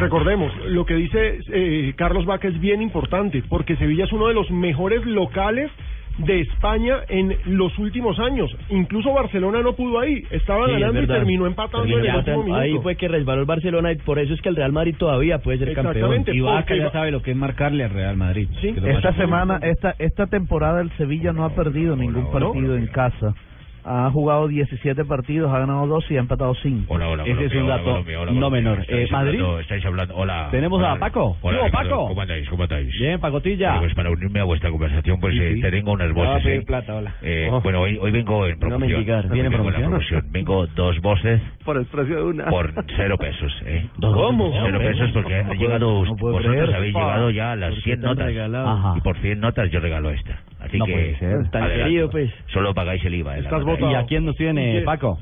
Recordemos, lo que dice eh, Carlos Vaca es bien importante, porque Sevilla es uno de los mejores locales de España en los últimos años. Incluso Barcelona no pudo ahí, estaba Sí, es ganando y terminó empatando Terminó en el empatando. último Ahí minuto. fue que resbaló el Barcelona y por eso es que el Real Madrid todavía puede ser campeón. Y Vaca ya sabe lo que es marcarle al Real Madrid. Esta semana, esta esta temporada el Sevilla no ha perdido ningún partido en casa. Ha jugado 17 partidos, ha ganado 2 y ha empatado 5. Hola, hola, Ese es Colombia, un hola, dato Colombia, hola, no Colombia. menor. Estáis Eh, ¿Madrid? hablando- estáis hablando, hola. Tenemos hola, a Paco. Hola, Ricardo, Paco. ¿Cómo andáis? ¿Cómo estáis? Bien, Pacotilla. Bueno, pues para unirme a vuestra conversación, pues Sí, eh, sí. te tengo unas voces. pedir eh. plata, hola. Eh, Oh. Bueno, hoy, hoy vengo en No me promoción. indicar, Hoy ¿viene vengo en la promoción? promoción. Vengo dos voces Por el precio de una. por cero pesos. ¿eh? ¿Cómo? Cero pesos porque han No puedo- llegado, no vosotros creer. habéis llegado ya a las ¿por qué 100 tan notas. Y por 100 notas yo regalo esta. Así No que puede ser. Tan adelante. querido, pues. Solo pagáis el IVA. de la Estás nota. votado. ¿Y a quién nos tiene. Paco?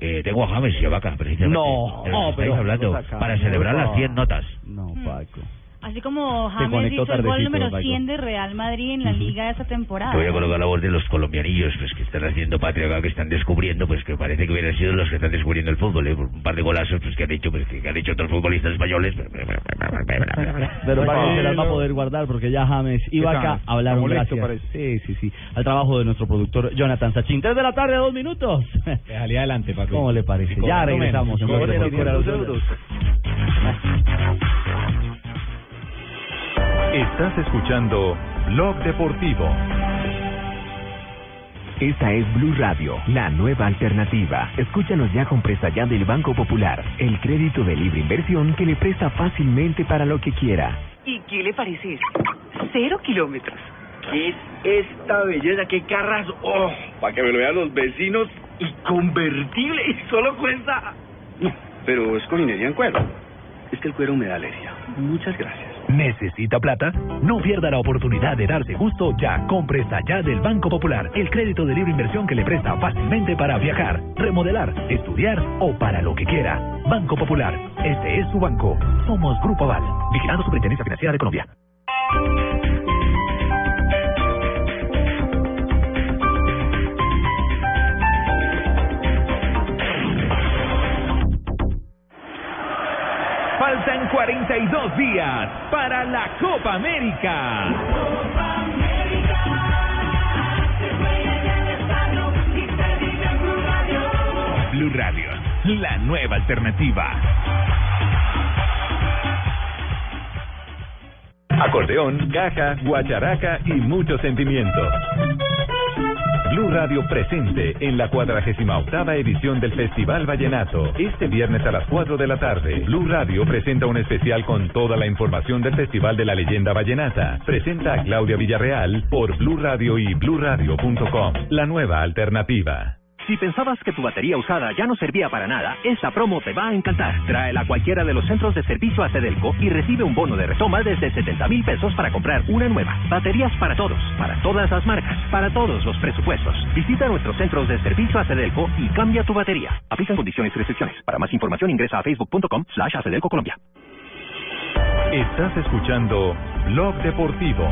Eh, tengo a James y a Vaca, precisamente. No, no, estáis pero- hablando, para celebrar las no. 100 notas. No, Paco. Así como James hizo el gol número Paco. 100 de Real Madrid en la liga de esta temporada. Te voy a colocar la voz de los colombianillos pues, que están haciendo patria acá, que están descubriendo, pues que parece que hubieran sido los que están descubriendo el fútbol, ¿eh? Un par de golazos pues, que han hecho, pues, que han hecho otros futbolistas españoles. Pero Bueno. se las va a poder guardar porque ya James y ¿Qué Vaca tal? hablaron Está molesto, gracias. Sí, sí, sí. Al trabajo de nuestro productor Jonathan Sachin. Tres de la tarde, dos minutos. Déjale adelante, Paco. ¿Cómo le parece? Ya regresamos. en. Estás escuchando Blog Deportivo. Esta es Blue Radio, la nueva alternativa. Escúchanos ya con Presta Ya del Banco Popular, el crédito de libre inversión que le presta fácilmente para lo que quiera. ¿Y qué le parece? Cero kilómetros. ¿Qué es esta belleza? ¿Qué carras? ¡Oh! Para que me lo vean los vecinos y convertible. Y solo cuesta... No, pero es con en cuero. Es que el cuero me da alergia. Muchas gracias. ¿Necesita plata? No pierda la oportunidad de darse gusto ya con Presta Ya del Banco Popular, el crédito de libre inversión que le presta fácilmente para viajar, remodelar, estudiar o para lo que quiera. Banco Popular, este es su banco. Somos Grupo Aval, vigilando Superintendencia Financiera de Colombia. Faltan 42 días para la Copa América. Blue Radio, la nueva alternativa. Acordeón, caja, guacharaca y mucho sentimiento. Blue Radio presente en la 48 edición del Festival Vallenato. Este viernes a las 4 de la tarde, Blue Radio presenta un especial con toda la información del Festival de la Leyenda Vallenata. Presenta a Claudia Villarreal por Blue Radio y bluradio.com. La nueva alternativa. Si pensabas que tu batería usada ya no servía para nada, esta promo te va a encantar. Tráela a cualquiera de los centros de servicio a Cedelco y recibe un bono de retoma desde 70 mil pesos para comprar una nueva. Baterías para todos, para todas las marcas, para todos los presupuestos. Visita nuestros centros de servicio a Cedelco y cambia tu batería. Aplican condiciones y restricciones. Para más información ingresa a facebook.com slash Colombia. Estás escuchando Blog Deportivo.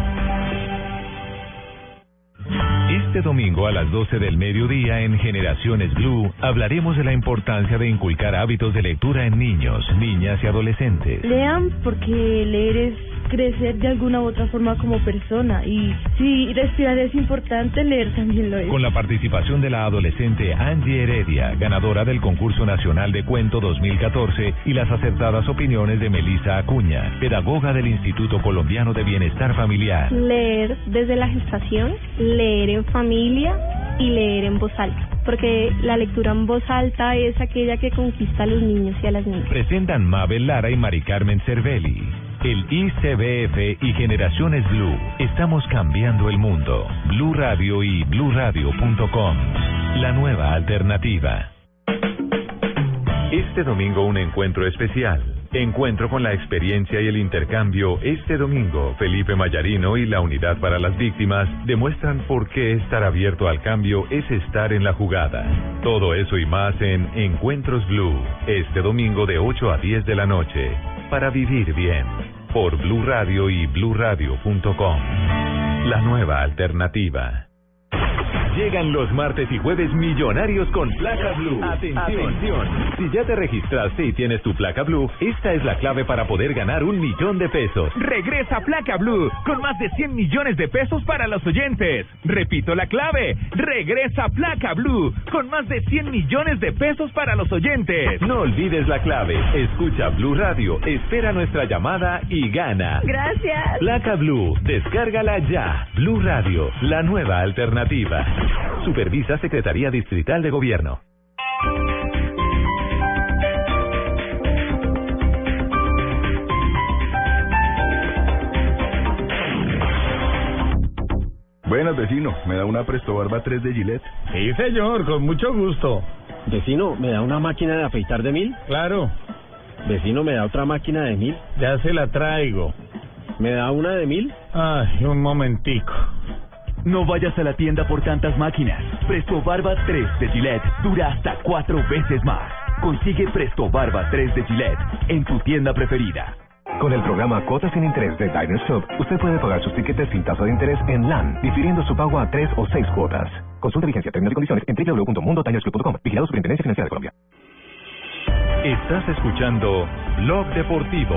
Este domingo a las 12 del mediodía en Generaciones Blue hablaremos de la importancia de inculcar hábitos de lectura en niños, niñas y adolescentes. Lean porque leer es crecer de alguna u otra forma como persona y si respirar es importante, leer también lo es. Con la participación de la adolescente Angie Heredia, ganadora del Concurso Nacional de Cuento 2014 y las acertadas opiniones de Melissa Acuña, pedagoga del Instituto Colombiano de Bienestar Familiar. Leer desde la gestación, leer en familia y leer en voz alta, porque la lectura en voz alta es aquella que conquista a los niños y a las niñas. Presentan Mabel Lara y Mari Carmen Cervelli. El ICBF y Generaciones Blue. Estamos cambiando el mundo. Blue Radio y bluradio.com. La nueva alternativa. Este domingo un encuentro especial. Encuentro con la experiencia y el intercambio. Este domingo, Felipe Mayarino y la Unidad para las Víctimas demuestran por qué estar abierto al cambio es estar en la jugada. Todo eso y más en Encuentros Blue. Este domingo de 8 a 10 de la noche. Para vivir bien. Por Blue Radio y bluradio.com. La nueva alternativa. Llegan los martes y jueves millonarios con placa blue. Atención. Si ya te registraste y tienes tu placa blue, esta es la clave para poder ganar un millón de pesos. Regresa Placa Blue con más de 100 millones de pesos para los oyentes. Repito la clave. Regresa Placa Blue con más de 100 millones de pesos para los oyentes. No olvides la clave. Escucha Blue Radio, espera nuestra llamada y gana. Gracias. Placa Blue, descárgala ya. Blue Radio, la nueva alternativa. Supervisa Secretaría Distrital de Gobierno. Buenas, vecino. ¿Me da una Presto Barba 3 de Gillette? Sí, señor, con mucho gusto. Vecino, ¿me da una máquina de afeitar de mil? Claro, Vecino, ¿me da otra máquina de mil? ya se la traigo. ¿Me da una de mil? Ay, un momentico. No vayas a la tienda por tantas máquinas. Presto Barba 3 de Gillette dura hasta cuatro veces más. Consigue Presto Barba 3 de Gillette en tu tienda preferida. Con el programa Cuotas sin Interés de Diners Club, usted puede pagar sus tiquetes sin tasa de interés en LAN, difiriendo su pago a tres o seis cuotas. Consulta vigencia, términos y condiciones en www.mundotinersclub.com. Vigilado Superintendencia Financiera de Colombia. Estás escuchando Blog Deportivo.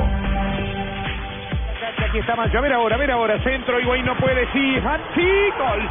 Aquí está. A ver ahora, a ver ahora. Centro, Higuaín no puede. Sí, gol.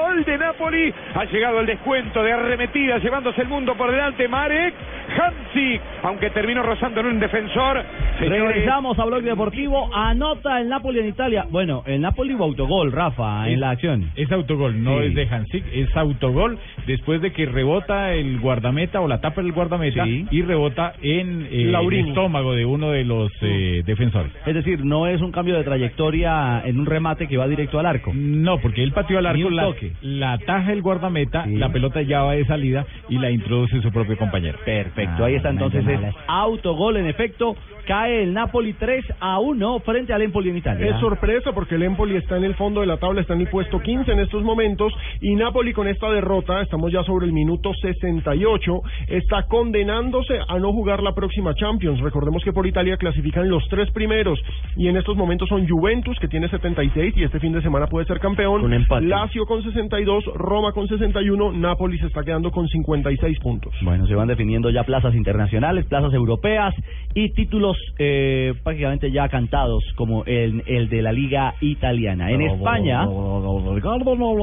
Gol de Napoli. Ha llegado el descuento de arremetida, llevándose el mundo por delante. Marek Hamsik, aunque terminó rozando en un defensor. Señores, Regresamos a Blog Deportivo. Anota el Napoli en Italia. Bueno, el Napoli hubo autogol, Rafa, en la acción. Es autogol, no Sí. es de Hansik, es autogol después de que rebota el guardameta o la tapa del guardameta Sí. y rebota en eh, el estómago de uno de los eh, defensores. Es decir, no es un cambio de trayectoria en un remate que va directo al arco. No, porque él pateó al arco, la, toque. la ataja el guardameta, la pelota ya va de salida y la introduce su propio compañero. Perfecto, ahí está entonces es autogol en efecto. Cae el Napoli 3 a 1 frente al Empoli en Italia. Es sorpresa porque el Empoli está en el fondo de la tabla, está en el puesto 15 en estos momentos y Napoli con esta derrota, estamos ya sobre el minuto 68, está condenándose a no jugar la próxima Champions. Recordemos que por Italia clasifican los tres primeros y en estos momentos son Juventus que tiene 76 y este fin de semana puede ser campeón, Con empate. Lazio con 62, Roma con 61, Napoli se está quedando con 50 56 puntos. Bueno, se van definiendo ya plazas internacionales, plazas europeas y títulos eh, prácticamente ya cantados como el, el de la Liga Italiana. En España, Ricardo no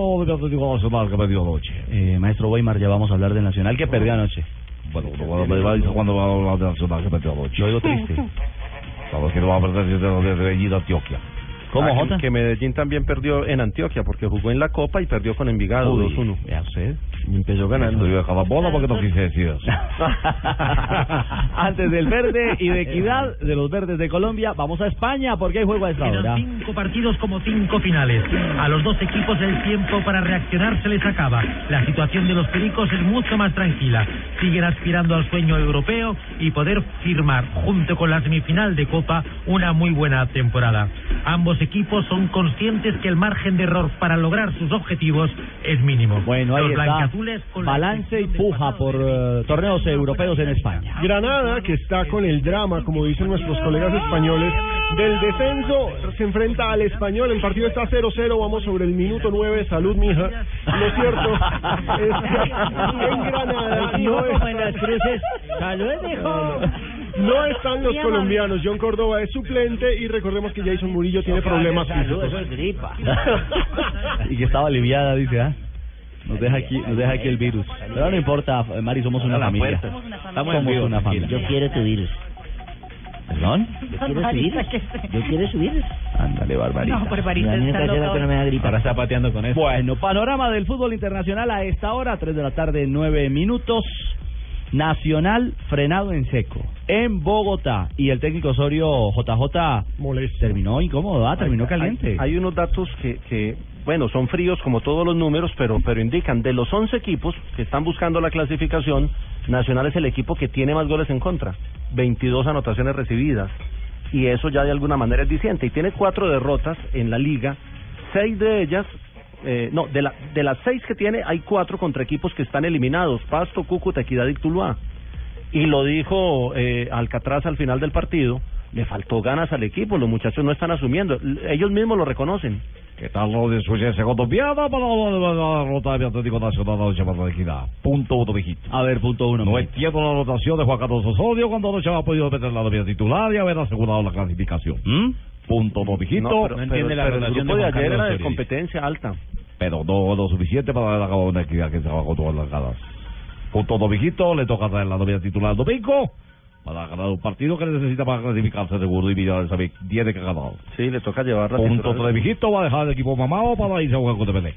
Nacional que perdió anoche. eh, maestro Weimar, ya vamos a hablar del Nacional que perdió anoche. Bueno, cuando va a hablar del Nacional que perdió anoche. Lo digo triste. Sabes que no va a perder desde Antioquia. Ah, que- Que Medellín también perdió en Antioquia porque jugó en la Copa y perdió con Envigado Uy, 2-1. Ya usted. Y empezó ganando. Yo cada bola porque no quise decir eso. Antes del verde y de equidad de los verdes de Colombia, vamos a España porque hay juego a esta hora. Cinco partidos como cinco finales. A los dos equipos el tiempo para reaccionar se les acaba. La situación de los pericos es mucho más tranquila. Siguen aspirando al sueño europeo y poder firmar, junto con la semifinal de Copa, una muy buena temporada. Ambos equipos son conscientes que el margen de error para lograr sus objetivos es mínimo. Bueno, ahí los blanquiazules con la Balance y puja por eh, torneos europeos en España. Granada, que está con el drama, como dicen nuestros colegas españoles, del descenso, se enfrenta al español. El partido está 0-0, vamos sobre el minuto 9. Salud, mija. Lo cierto es que en Granada no, es- en las cruces. Salud, hijo. No están los colombianos. John Córdoba es suplente y recordemos que Jason Murillo tiene problemas físicos. gripa. y que estaba aliviada, dice, ¿ah? Nos deja aquí, nos deja aquí el virus. Pero no importa, Mari, somos una familia. puerta. Estamos somos una familia. Yo quiero tu virus. ¿Perdón? Yo quiero su virus. Yo quiero su virus. Ándale, Barbarita. No, Barbarita está que no me da gripa. Ahora está pateando con eso. Bueno, panorama del fútbol internacional a esta hora, 3 de la tarde, 9 minutos. Nacional frenado en seco en Bogotá y el técnico Osorio JJ terminó incómodo, ah, terminó Hay- caliente. Hay, hay unos datos que, que, bueno, son fríos como todos los números, pero, pero indican de los 11 equipos que están buscando la clasificación, Nacional es el equipo que tiene más goles en contra, 22 anotaciones recibidas. Y eso ya de alguna manera es diciente. Y tiene cuatro derrotas en la liga, seis de ellas, eh, no, de, la, de las seis que tiene, hay cuatro contra equipos que están eliminados, Pasto, Cúcuta, Equidad y Tuluá. Y lo dijo eh, Alcatraz al final del partido, le faltó ganas al equipo, los muchachos no están asumiendo, ellos mismos lo reconocen. ¿Qué tal lo de Suecia segundo piano para la derrota del Atlético Nacional anoche para la equidad? Punto uno, mijito. A ver, punto uno. No mijito. entiendo la anotación de Juan Carlos Osorio cuando anoche ha podido meter la novia titular y haber asegurado la clasificación. Punto dos, mijito. No, pero, pero- pero el grupo de ayer era de competencia alta. Pero no lo suficiente para haber acabado una equidad que se con todas las ganas. Punto dos, mijito. Le toca traer la novia titular el domingo para ganar un partido que necesita para clasificarse seguro y mirar esa vez tiene que ganar. Sí, le toca llevar la Punto mijito. Va a dejar el equipo mamado para irse a jugar con Tepelec.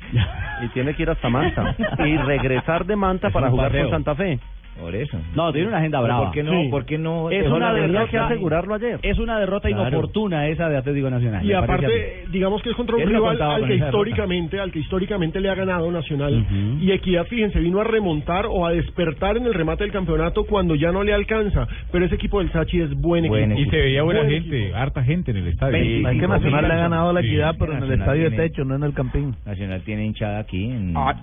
Y tiene que ir hasta Manta. y regresar de Manta Es para jugar paseo. con Santa Fe. Por eso. No, tiene una agenda brava. ¿por qué no- Sí. por qué no es una derrota que asegurarlo ayer. Es una derrota Claro. inoportuna esa de Atlético Nacional. Y aparte, digamos que es contra un Él rival al que históricamente, al que históricamente le ha ganado Nacional. Y Equidad, fíjense, vino a remontar o a despertar en el remate del campeonato cuando ya no le alcanza. Pero ese equipo del Sachi es buen equipo. Y se veía buena Buen gente, harta gente en el estadio. Es que Nacional le ha ganado la equidad, pero en el estadio de techo, no en el campín. Nacional tiene hinchada aquí en... Ah,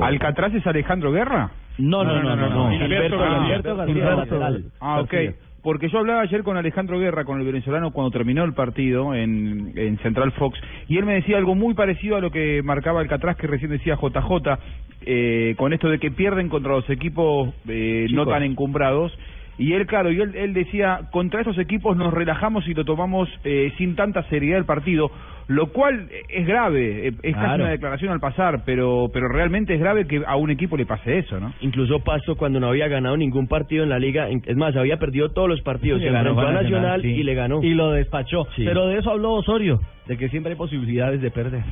¿Alcatraz es Alejandro Guerra? No, no, no, no, no. Gilberto, Ah, García. Ah, ok. Porque yo hablaba ayer con Alejandro Guerra, con el venezolano, cuando terminó el partido en, en Central Fox, y él me decía algo muy parecido a lo que marcaba Alcatraz, que recién decía JJ, eh, con esto de que pierden contra los equipos eh, no tan encumbrados. Y él, claro, y él, él decía, contra esos equipos nos relajamos y lo tomamos eh, sin tanta seriedad el partido, lo cual es grave, eh, es casi Claro. una declaración al pasar, pero, pero realmente es grave que a un equipo le pase eso, ¿no? Incluso Pasto cuando no había ganado ningún partido en la liga, en- es más, había perdido todos los partidos, Sí, se ganó ganó a a Nacional, Nacional sí. y le ganó. Y lo despachó. Sí. Pero de eso habló Osorio, de que siempre hay posibilidades de perder.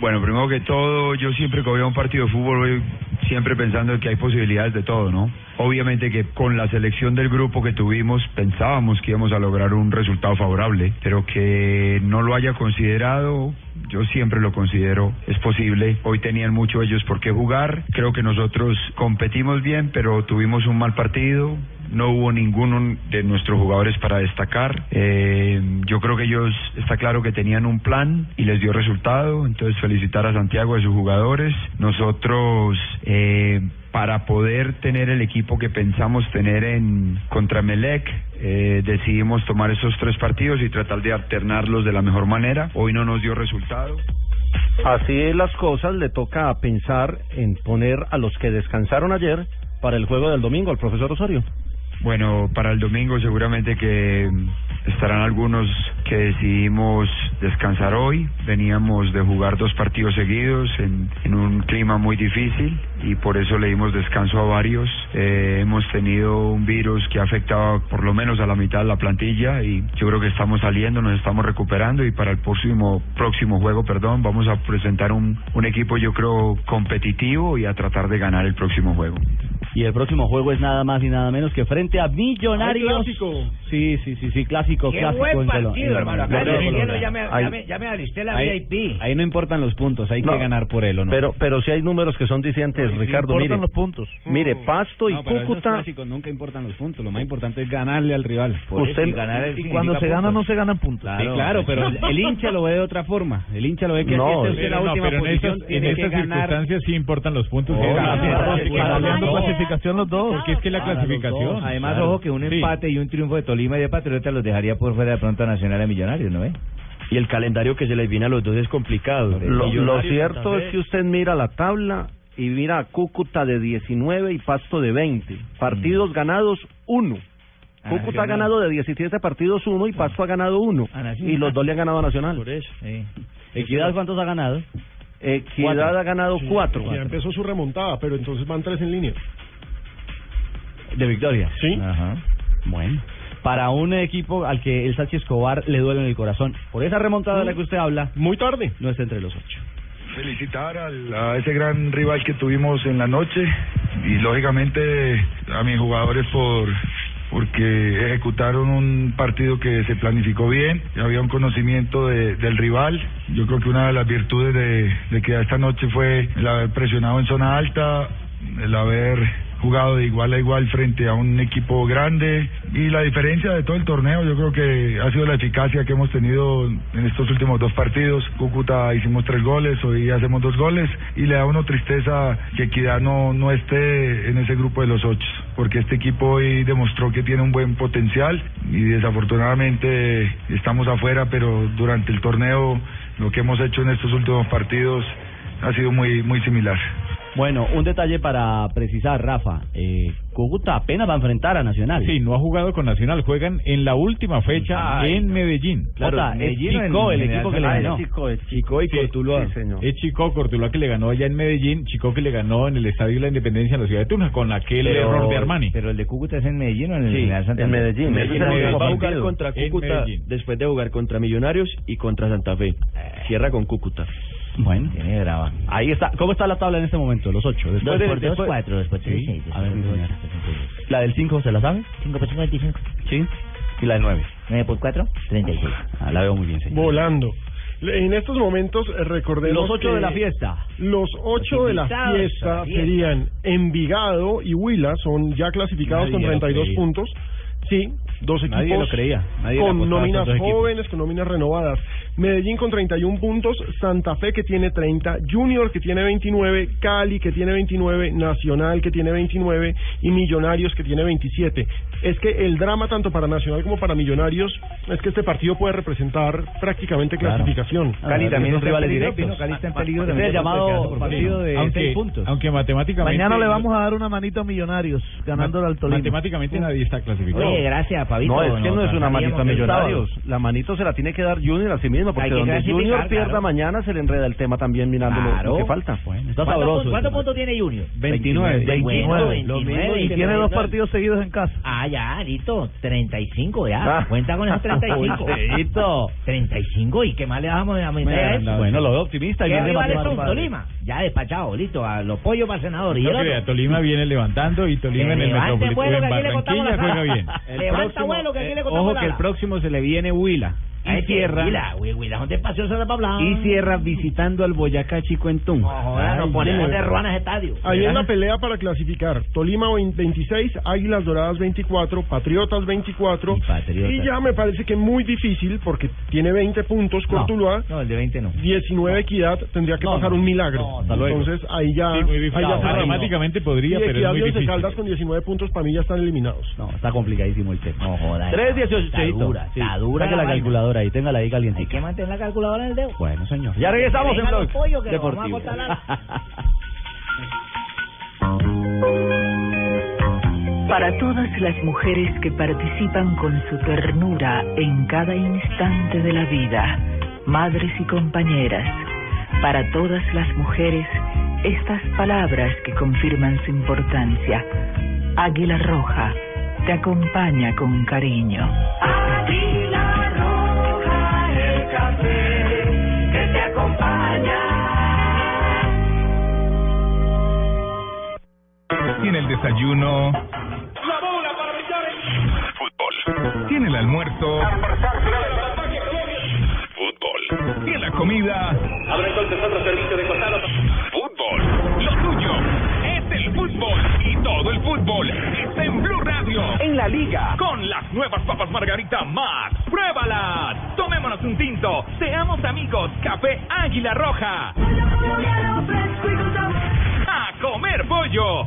Bueno, primero que todo, yo siempre que voy a un partido de fútbol voy siempre pensando que hay posibilidades de todo, ¿no? Obviamente que con la selección del grupo que tuvimos pensábamos que íbamos a lograr un resultado favorable, pero que no lo haya considerado, yo siempre lo considero, es posible. Hoy tenían mucho ellos por qué jugar, creo que nosotros competimos bien, pero tuvimos un mal partido, no hubo ninguno de nuestros jugadores para destacar. Eh, yo creo que ellos, está claro que tenían un plan y les dio resultado, entonces felicitar a Santiago y a sus jugadores. Nosotros, eh, para poder tener el equipo que pensamos tener en contra Melec, eh, decidimos tomar esos tres partidos y tratar de alternarlos de la mejor manera. Hoy no nos dio resultado. Así es las cosas, le toca pensar en poner a los que descansaron ayer para el juego del domingo, el profesor Osorio? Bueno, para el domingo seguramente que estarán algunos que decidimos descansar hoy. Veníamos de jugar dos partidos seguidos en, en un clima muy difícil y por eso le dimos descanso a varios. Eh, hemos tenido un virus que ha afectado por lo menos a la mitad de la plantilla y yo creo que estamos saliendo, nos estamos recuperando y para el próximo próximo juego, perdón, vamos a presentar un, un equipo yo creo competitivo y a tratar de ganar el próximo juego. Y el próximo juego es nada más y nada menos que frente a Millonarios. Ay, clásico. Sí, sí, sí, sí, clásico, Qué clásico. buen en Colo- partido, en- hermano. Acá ya me, ya, Ahí- me, ya me alisté la Ahí, VIP. ahí no importan los puntos, hay No. que ganar por él, ¿o no? Pero, pero si hay números que son dicientes, Ricardo, mire. importan los puntos. Mire, Pasto y No, pero esos Cúcuta. clásicos nunca importan los puntos, lo más importante es ganarle al rival. Usted- y ganar y significa cuando se gana, puntos. no se ganan puntos. Sí, claro, pero el, el hincha lo ve de otra forma. El hincha lo ve que No, esta es la última pero en posición, en estas ganar. circunstancias sí importan los puntos. Que clasificación los dos. Porque es que la los clasificación. Además, claro. ojo que un Sí. empate y un triunfo de Tolima y de Patriota los dejaría por fuera de pronto a Nacional y a Millonarios, ¿no ve? Y el calendario que se les viene a los dos es complicado. Lo, cierto es que usted mira la tabla y mira a Cúcuta de 19 y Pasto de 20. Partidos ganados, 1. A Cúcuta ha ganado de 17 partidos, 1 y Pasto ha ganado 1. A Nacional. Y los dos le han ganado a Nacional. Por eso. ¿Equidad cuántos ha ganado? Equidad Cuatro. ha ganado Sí, 4. Ya empezó su remontada, pero entonces van tres en línea. De victoria. Sí. Ajá. Bueno. Para un equipo al que el Sachi Escobar le duele en el corazón. Por esa remontada de la que usted habla. Muy tarde. No está entre los ocho. Felicitar al- a ese gran rival que tuvimos en la noche y lógicamente a mis jugadores por porque ejecutaron un partido que se planificó bien, había un conocimiento de- del rival. Yo creo que una de las virtudes de, de que esta noche fue el haber presionado en zona alta, el haber jugado de igual a igual frente a un equipo grande y la diferencia de todo el torneo yo creo que ha sido la eficacia que hemos tenido en estos últimos dos partidos. Cúcuta hicimos tres goles, hoy hacemos dos goles y le da a uno tristeza que Equidad no, no esté en ese grupo de los ocho, porque este equipo hoy demostró que tiene un buen potencial y desafortunadamente estamos afuera, pero durante el torneo lo que hemos hecho en estos últimos partidos ha sido muy, muy similar. Bueno, un detalle para precisar, Rafa. Eh, Cúcuta apenas va a enfrentar a Nacional. Sí, no ha jugado con Nacional, juegan en la última fecha Ay, en no. Medellín. Jota, es Chico el equipo que le ganó. Chico y Cortuluá. Es Chico Cortuluá que le ganó allá en Medellín, Chico que le ganó en el Estadio de la Independencia en la ciudad de Tunja con aquel Pero- error de Armani. Pero el de Cúcuta es en Medellín o en el Sí, General Santander? en Medellín. Medellín es el va a jugar contra Cúcuta Medellín. después de jugar contra Millonarios y contra Santa Fe. Cierra con Cúcuta. Bueno, Tiene brava. ahí está. ¿Cómo está la tabla en este momento? Los ocho. Después Dos de, por dos, después- cuatro, después Sí. seis, A ver. ¿La del 5 se la sabe? Cinco por cinco, veinticinco. Sí. ¿Y la del 9? Nueve por cuatro, treinta y seis. Ah, la veo muy bien, señor. Volando. En estos momentos, eh, recordemos Los ocho que de la fiesta. Los ocho de la fiesta serían Envigado y Huila, son ya clasificados Nadie con lo 32 creía. puntos. Sí, dos equipos Nadie lo creía. Nadie con nóminas equipos. jóvenes, con nóminas renovadas. Medellín con 31 puntos, Santa Fe que tiene 30, Junior que tiene 29, Cali que tiene 29, Nacional que tiene 29 y Millonarios que tiene 27. Es que el drama tanto para Nacional como para Millonarios es que este partido puede representar prácticamente Claro. clasificación. Cali también rivales peligro, directos. Pino, Cali está en peligro es el llamado partido de aunque, seis puntos. aunque matemáticamente Mañana le vamos a dar una manito a Millonarios, ganándole al Tolima. Matemáticamente nadie está clasificado. Oye, gracias, Pavito. No, es que no es una manito a el Millonarios. La manito se la tiene que dar Junior a sí mismo, porque donde Junior pierda claro. mañana se le enreda el tema también mirando lo- Claro. lo que falta. Bueno, está ¿Cuántos sabroso. ¿Cuántos puntos tiene Junior? 29. 29. Lo 29, mismo, y tiene dos partidos seguidos en casa. Ah, ya, listo. 35 ya. Ah. Cuenta con esos 35. Listo. 35. ¿Y qué más le damos a a eso? Bueno, lo veo optimista. ¿Qué bien de rivales son? Tolima. Ya despachado, listo. A los pollos para el senador. ¿Y el otro? Tolima viene levantando y Tolima en el Metropolitano vuelo, en que aquí le contamos Barranquilla la juega bien. Levanta vuelo, que aquí le contamos Ojo que el próximo se le viene Huila y que cierra hablar. y cierra visitando al Boyacá Chico en Tunja. No, nos ponemos de ruana ese estadio. Ahí en la pelea para clasificar, Tolima 26, Águilas Doradas 24, Patriotas 24 Y Patriotas. ya me parece que muy difícil porque tiene 20 puntos Cortuluá, No, el de 20 no. 19 Equidad, tendría que No, pasar no. un milagro. No. Entonces ahí ya, Sí, muy ahí ya No, cerramos. matemáticamente podría, y pero es muy difícil. Caldas con 19 puntos para mí ya están eliminados. No, está complicadísimo el tema. No joda. 3.18. Está dura, está dura Saque la vaina. calculadora ahí, téngala ahí Hay que mantener la calculadora en el dedo. Bueno, señor. Ya regresamos Que en Blog los pollos, que vamos a la- Para todas las mujeres que participan con su ternura en cada instante de la vida, madres y compañeras. Para todas las mujeres, estas palabras que confirman su importancia. Águila Roja te acompaña con cariño. Tiene el desayuno. La bola para brillar Fútbol. Tiene el almuerzo. Fútbol. Tiene la comida. Abre entonces otro servicio de costado. Fútbol. Y todo el fútbol está en Blue Radio. En la liga. Con las nuevas papas Margarita Max. ¡Pruébalas! Tomémonos un tinto. Seamos amigos. Café Águila Roja. A comer pollo.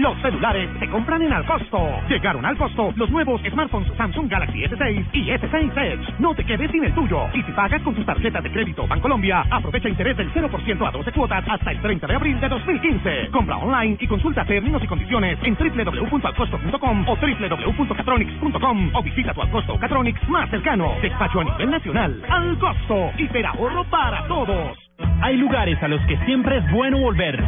Los celulares se compran en Alcosto. Llegaron al costo los nuevos smartphones Samsung Galaxy S6 y S6 Edge. No te quedes sin el tuyo. Y si pagas con tus tarjetas de crédito Bancolombia, aprovecha interés del 0% a 12 cuotas hasta el 30 de abril de 2015. Compra online y consulta términos y condiciones en www.alcosto.com o www.catronics.com o visita tu Alcosto Catronics más cercano. Despacho a nivel nacional. Alcosto. Hiperahorro para todos. Hay lugares a los que siempre es bueno volver.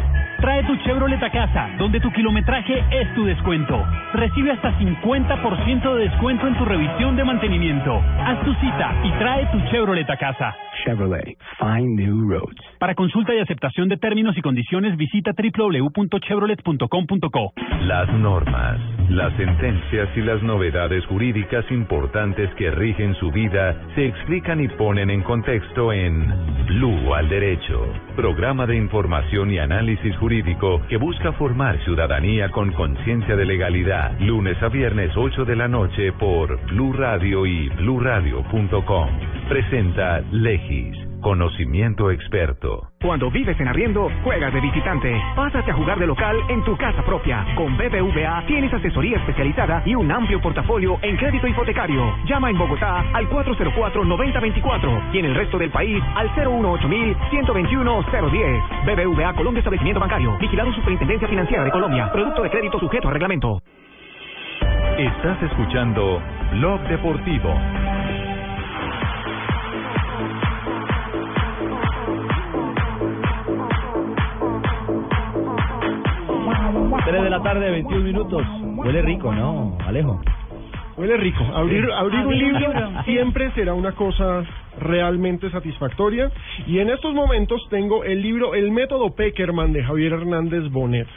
Trae tu Chevrolet a casa, donde tu kilometraje es tu descuento. Recibe hasta 50% de descuento en tu revisión de mantenimiento. Haz tu cita y trae tu Chevrolet a casa. Chevrolet, find new roads. Para consulta y aceptación de términos y condiciones, visita www.chevrolet.com.co. Las normas, las sentencias y las novedades jurídicas importantes que rigen su vida se explican y ponen en contexto en Blue al Derecho, programa de información y análisis jurídico que busca formar ciudadanía con conciencia de legalidad, lunes a viernes 8 de la noche por Blue Radio y bluradio.com. Presenta Legis, conocimiento experto. Cuando vives en arriendo, juegas de visitante. Pásate a jugar de local en tu casa propia. Con BBVA tienes asesoría especializada y un amplio portafolio en crédito hipotecario. Llama en Bogotá al 404-9024 y en el resto del país al 018-121-010. BBVA Colombia Establecimiento Bancario. Vigilado Superintendencia Financiera de Colombia. Producto de crédito sujeto a reglamento. Estás escuchando Blog Deportivo. Tres de la tarde, 21 minutos. Huele rico, ¿no, Alejo? Huele rico. Abrir, Sí. abrir un libro siempre será una cosa realmente satisfactoria. Y en estos momentos tengo el libro El método Peckerman de Javier Hernández Bonet.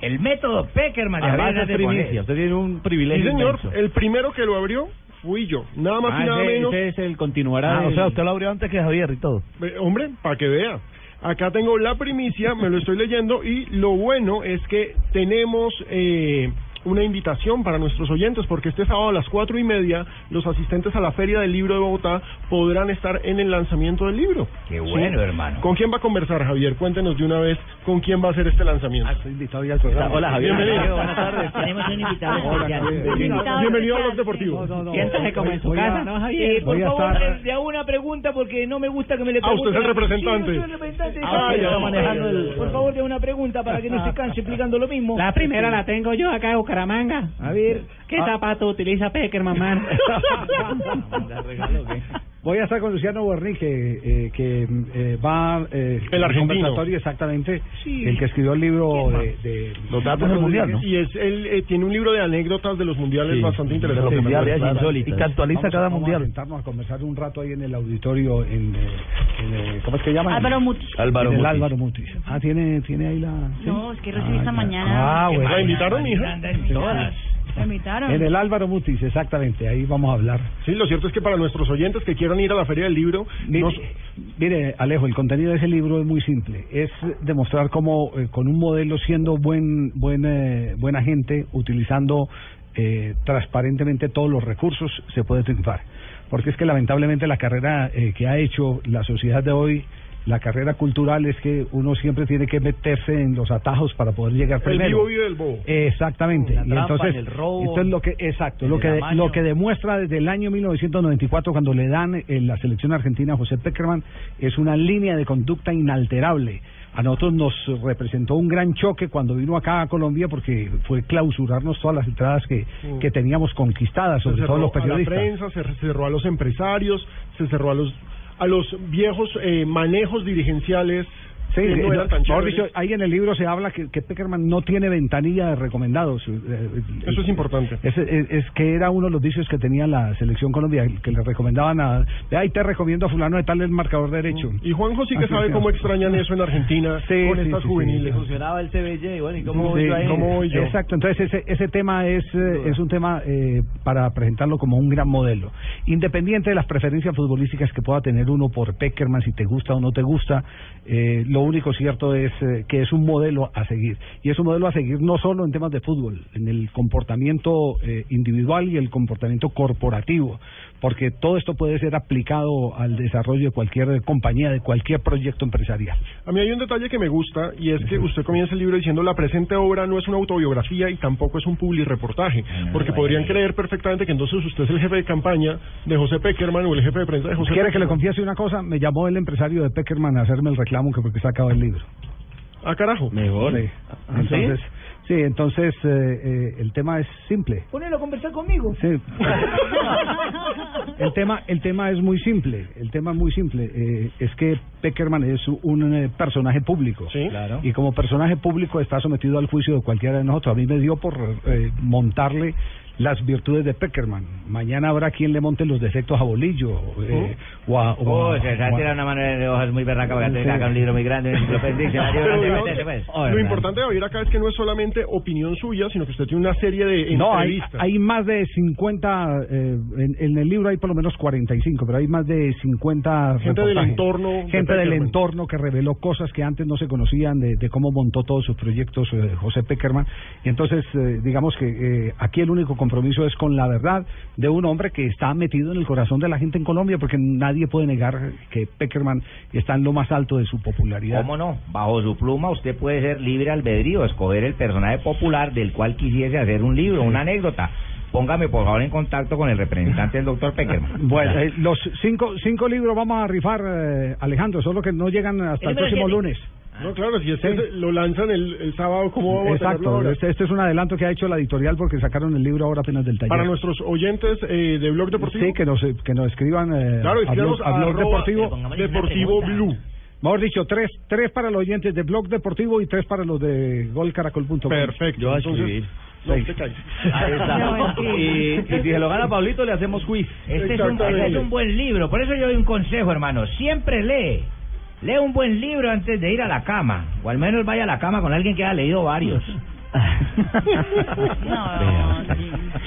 El método Peckerman de Además, Hernández primicia. Usted tiene un privilegio. Sí, señor. El primero que lo abrió fui yo. Nada más Ah, y nada ese- menos. ese es el continuará. Ah, o sea, usted lo abrió antes que Javier y todo. Eh, Hombre, para que vea. Acá tengo la primicia, me lo estoy leyendo y lo bueno es que tenemos eh, una invitación para nuestros oyentes porque este sábado a las cuatro y media los asistentes a la Feria del Libro de Bogotá podrán estar en el lanzamiento del libro. Qué bueno, hermano. ¿Con quién va a conversar, Javier? Cuéntenos de una vez con quién va a ser este lanzamiento. estoy invitado ya al programa. Hola, Javier. Bienvenido. Buenas tardes. Tenemos un invitado Hola. Bienvenido a Blog Deportivo. Siéntase como en su casa, ¿no, Javier? Eh, por Voy favor, estar- eh, le hago una pregunta porque no me gusta que me le Ah, usted es el pregunten. representante. Sí, yo soy el representante. Ah, ya, está manejando el- Por favor, de una pregunta para que no se canse explicando lo mismo. La primera la tengo yo acá Bucaramanga. A ver, ¿qué Ah. zapato utiliza Peckerman, man? Voy a estar con Luciano Borni, que, eh, que eh, va... Eh, El argentino. conversatorio, exactamente, Sí. el que escribió el libro ¿Quién de, de Los datos del mundial, ¿no? Y es, él eh, tiene un libro de anécdotas de los mundiales Sí, bastante de interesante. los mundiales Claro. Y que actualiza Vamos a- cada vamos mundial. a sentarnos a conversar un rato ahí en el auditorio, en, eh, en, eh, ¿cómo es que llaman? Álvaro Mutis. Álvaro Mutis. Álvaro Mutis. Ah, ¿tiene, tiene ahí la... ¿sí? No, es que recibí Ah, esta mañana. Ah, bueno. ¿La invitaron, mija? Todas. En el Álvaro Mutis, exactamente, ahí vamos a hablar. Sí, lo cierto es que para nuestros oyentes que quieran ir a la Feria del Libro, nos, Mire, Alejo, el contenido de ese libro es muy simple. Es demostrar cómo eh, con un modelo siendo buen, buen, eh, buena gente, utilizando eh, transparentemente todos los recursos, se puede triunfar. Porque es que lamentablemente la carrera eh, que ha hecho la sociedad de hoy, la carrera cultural es que uno siempre tiene que meterse en los atajos para poder llegar El primero. vivo vive del bobo. Exactamente. La y trampa, entonces, en el robo, esto es lo que, exacto, lo el que, de- lo que demuestra desde el año 1994 cuando le dan en la selección argentina a José Peckerman es una línea de conducta inalterable. A nosotros nos representó un gran choque cuando vino acá a Colombia porque fue clausurarnos todas las entradas que, Mm. que teníamos conquistadas, Se sobre todo cerró los a la periodistas. prensa, se cerró a los empresarios, se cerró a los a los viejos eh, manejos dirigenciales Sí, que no eran tan mejor dicho, ahí en el libro se habla que, que Peckerman no tiene ventanilla de recomendados. Eh, Eso es importante. Es, es- es que era uno de los vicios que tenía la selección Colombia, que le recomendaban a... "Ve, Ahí te recomiendo a fulano de tal el marcador derecho. Y Juanjo sí que Así sabe cómo extrañan eso en Argentina Sí, con sí, estas sí, sí. juveniles. Funcionaba el CBJ, y bueno, ¿y cómo Sí, voy yo ahí? ¿cómo voy yo? Exacto, entonces ese, ese tema es, eh, es un tema eh, para presentarlo como un gran modelo. Independiente de las preferencias futbolísticas que pueda tener uno por Peckerman, si te gusta o no te gusta, eh, lo único cierto es eh, que es un modelo a seguir. Y es un modelo a seguir no solo en temas de fútbol, en el comportamiento eh, individual y el comportamiento corporativo, porque todo esto puede ser aplicado al desarrollo de cualquier compañía, de cualquier proyecto empresarial. A mí hay un detalle que me gusta y es que usted comienza el libro diciendo la presente obra no es una autobiografía y tampoco es un publireportaje, porque podrían creer perfectamente que entonces usted es el jefe de campaña de José Peckerman o el jefe de prensa de José ¿Quiere que le Peckerman. confiese una cosa? Me llamó el empresario de Peckerman a hacerme el reclamo que porque se acaba el libro. Ah, carajo. Mejor. Sí. Entonces, sí, entonces eh, eh, el tema es simple. Ponelo a conversar conmigo. Sí. El tema, el tema es muy simple. El tema es muy simple. Eh, es que Peckerman es un eh, personaje público. Claro. Y como personaje público está sometido al juicio de cualquiera de nosotros. A mí me dio por eh, montarle las virtudes de Peckerman. Mañana habrá quien le monte los defectos a Bolillo. eh, o a, o Oh, se o a- tira una mano de hojas muy berraca para que Sí. te haga un libro muy grande, métese, pues. Oh, lo importante de oír acá es que no es solamente opinión suya, sino que usted tiene una serie de No, hay, entrevistas. hay más de 50, eh, en, en el libro hay por lo menos 45, pero hay más de 50 Gente del entorno de Gente del entorno que reveló cosas que antes no se conocían de, de cómo montó todos sus proyectos eh, José Peckerman. Y entonces, eh, digamos que eh, aquí el único compromiso es con la verdad de un hombre que está metido en el corazón de la gente en Colombia, porque nadie puede negar que Peckerman está en lo más alto de su popularidad. ¿Cómo no? Bajo su pluma usted puede ser libre albedrío, escoger el personaje popular del cual quisiese hacer un libro, una anécdota. Póngame por favor en contacto con el representante del doctor Peckerman. Bueno, eh, los cinco, cinco libros vamos a rifar, eh, Alejandro, solo que no llegan hasta el, próximo lunes. No, claro, si este se- lo lanzan el, el sábado, ¿cómo vamos a Exacto, ahora? este, este es un adelanto que ha hecho la editorial porque sacaron el libro ahora apenas del taller. Para nuestros oyentes eh, de Blog Deportivo. Sí, que nos, que nos escriban eh, Claro, a Blog, a Blog Deportivo. Deportivo Blue. Mejor dicho, tres, tres para los oyentes de Blog Deportivo y tres para los de golcaracol.com. Perfecto. Yo a Entonces, escribir. No. Ahí está. Y, y si se lo gana Pablito, le hacemos quiz. Este es, un, este es un buen libro, por eso yo doy un consejo, hermano. Siempre lee. Lee un buen libro antes de ir a la cama. O al menos vaya a la cama con alguien que haya leído varios.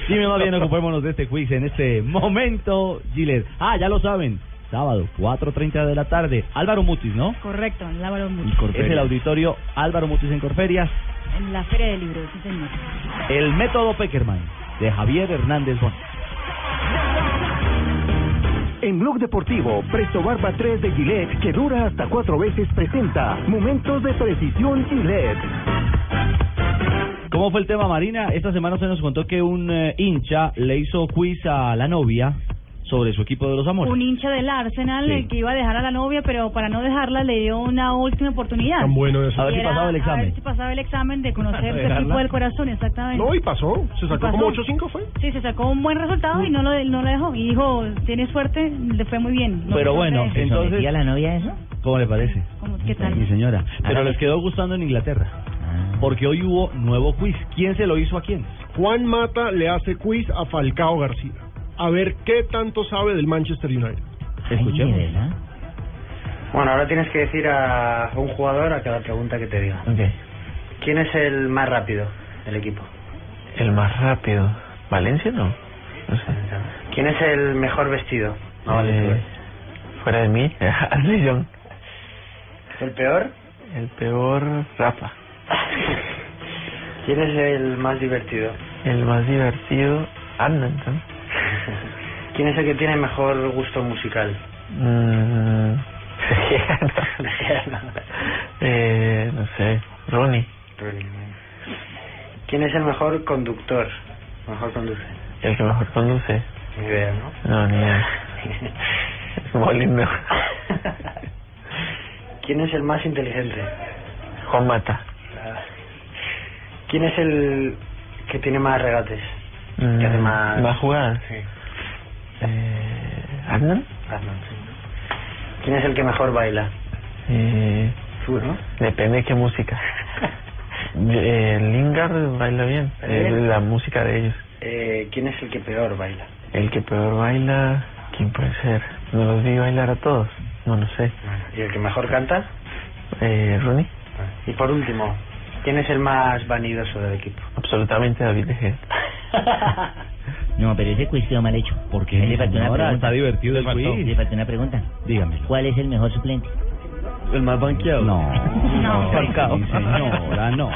Dime más bien, ocupémonos de este quiz en este momento, Giles. Ah, ya lo saben. Sábado, 4.30 de la tarde. Álvaro Mutis, ¿no? Correcto, en Álvaro Mutis. Es el auditorio Álvaro Mutis en Corferias. En la Feria de Libros, sí señor. El método Peckerman, de Javier Hernández Bon. En Blog Deportivo, Presto Barba 3 de Gillette, que dura hasta cuatro veces, presenta Momentos de Precisión Gillette. ¿Cómo fue el tema, Marina? Esta semana se nos contó que un eh, hincha le hizo quiz a la novia sobre su equipo de los amores. Un hincha del Arsenal Sí. el que iba a dejar a la novia, pero para no dejarla le dio una última oportunidad. Tan bueno eso. A ver Y si era pasaba el A examen. ver si pasaba el examen de conocer su ¿Dejarla? equipo del corazón, exactamente. No, y pasó. Se sacó pasó. como 8-5, ¿fue? Sí, se sacó un buen resultado y no lo, no lo dejó. Y dijo, tiene suerte, le fue muy bien. No Pero bueno, entonces... ¿Y a la novia eso? ¿Cómo le parece? ¿Cómo- ¿Qué tal? Mi señora. Pero Hágale. les quedó gustando en Inglaterra. Porque hoy hubo nuevo quiz. ¿Quién se lo hizo a quién? Juan Mata le hace quiz a Falcao García. A ver qué tanto sabe del Manchester United. Escuchemos. Bueno, ahora tienes que decir a un jugador a cada pregunta que te diga. ¿Quién es el más rápido del equipo? El más rápido. ¿Valencia no? No sé. ¿Quién es el mejor vestido? No vale Eh, eh. fuera de mí, Young. ¿El peor? El peor, Rafa. ¿Quién es el más divertido? El más divertido, Arnington. ¿Quién es el que tiene mejor gusto musical? Mm, eh, no sé, Ronnie. Ronnie. ¿Quién es el mejor conductor? Mejor conduce. El que mejor conduce. Ni idea, ¿no? No, ni idea. Molino. ¿Quién es el más inteligente? Juan Mata. ¿Quién es el que tiene más regates? Que hace Mm, más... ¿Más jugadas? Sí. Eh, ¿Arnold? Arnold, sí. ¿Quién es el que mejor baila? Eh, Tú, ¿no? depende de qué música. eh, Lingard baila bien. ¿Eh? La música de ellos. Eh, ¿Quién es el que peor baila? El que peor baila, ¿quién puede ser? No los vi bailar a todos. No lo sé. ¿Y el que mejor canta? Eh, Rooney. Y por último, ¿quién es el más vanidoso del equipo? Absolutamente David De Gea. No, pero ese quiz quedó mal hecho. ¿Por qué, Le faltó una pregunta. Está divertido el quiz. Le faltó una pregunta. Dígame. ¿Cuál es el mejor suplente? El más banqueado. No, no, Falcao. sí, señora, no.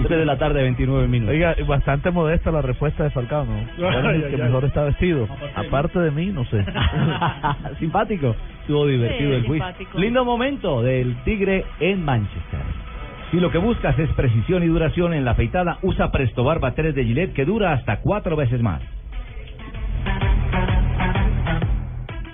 Usted de la tarde, 29 minutos. Oiga, bastante modesta la respuesta de Falcao, ¿no? ¿Cuál es el que mejor está vestido? Aparte de mí, no sé. Simpático. Estuvo divertido Sí, el quiz. simpático. Lindo momento del Tigre en Manchester. Si lo que buscas es precisión y duración en la afeitada, usa Presto Barba 3 de Gillette que dura hasta cuatro veces más.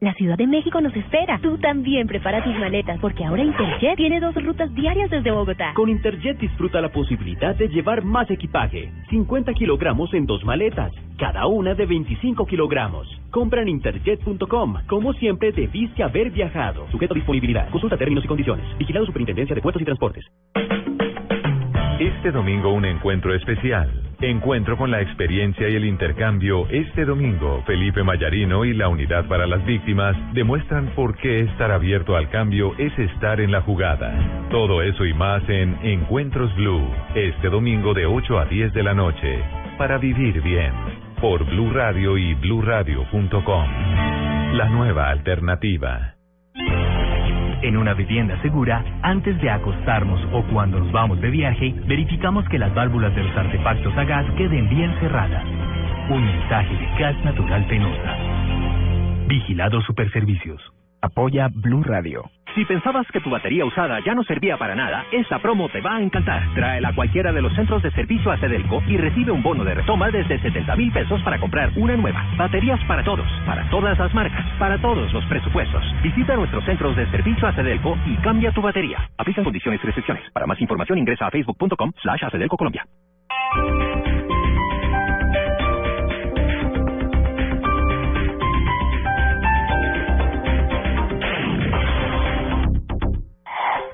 La Ciudad de México nos espera. Tú también prepara tus maletas porque ahora Interjet tiene dos rutas diarias desde Bogotá. Con Interjet disfruta la posibilidad de llevar más equipaje. 50 kilogramos en dos maletas, cada una de 25 kilogramos. Compra en interjet.com. Como siempre, debiste haber viajado. Sujeto a disponibilidad. Consulta términos y condiciones. Vigilado Superintendencia de Puertos y Transportes. Este domingo un encuentro especial. Encuentro con la experiencia y el intercambio. Este domingo, Felipe Mayarino y la Unidad para las Víctimas demuestran por qué estar abierto al cambio es estar en la jugada. Todo eso y más en Encuentros Blue, este domingo de 8 a 10 de la noche. Para vivir bien. Por Blue Radio y bluradio.com. La nueva alternativa. En una vivienda segura, antes de acostarnos o cuando nos vamos de viaje, verificamos que las válvulas de los artefactos a gas queden bien cerradas. Un mensaje de Gas Natural Penosa. Vigilado Superservicios. Apoya Blue Radio. Si pensabas que tu batería usada ya no servía para nada, esta promo te va a encantar. Tráela a cualquiera de los centros de servicio a Cedelco y recibe un bono de retoma desde 70 mil pesos para comprar una nueva. Baterías para todos, para todas las marcas, para todos los presupuestos. Visita nuestros centros de servicio a Cedelco y cambia tu batería. Aplican condiciones y restricciones. Para más información ingresa a facebook.com slash Colombia.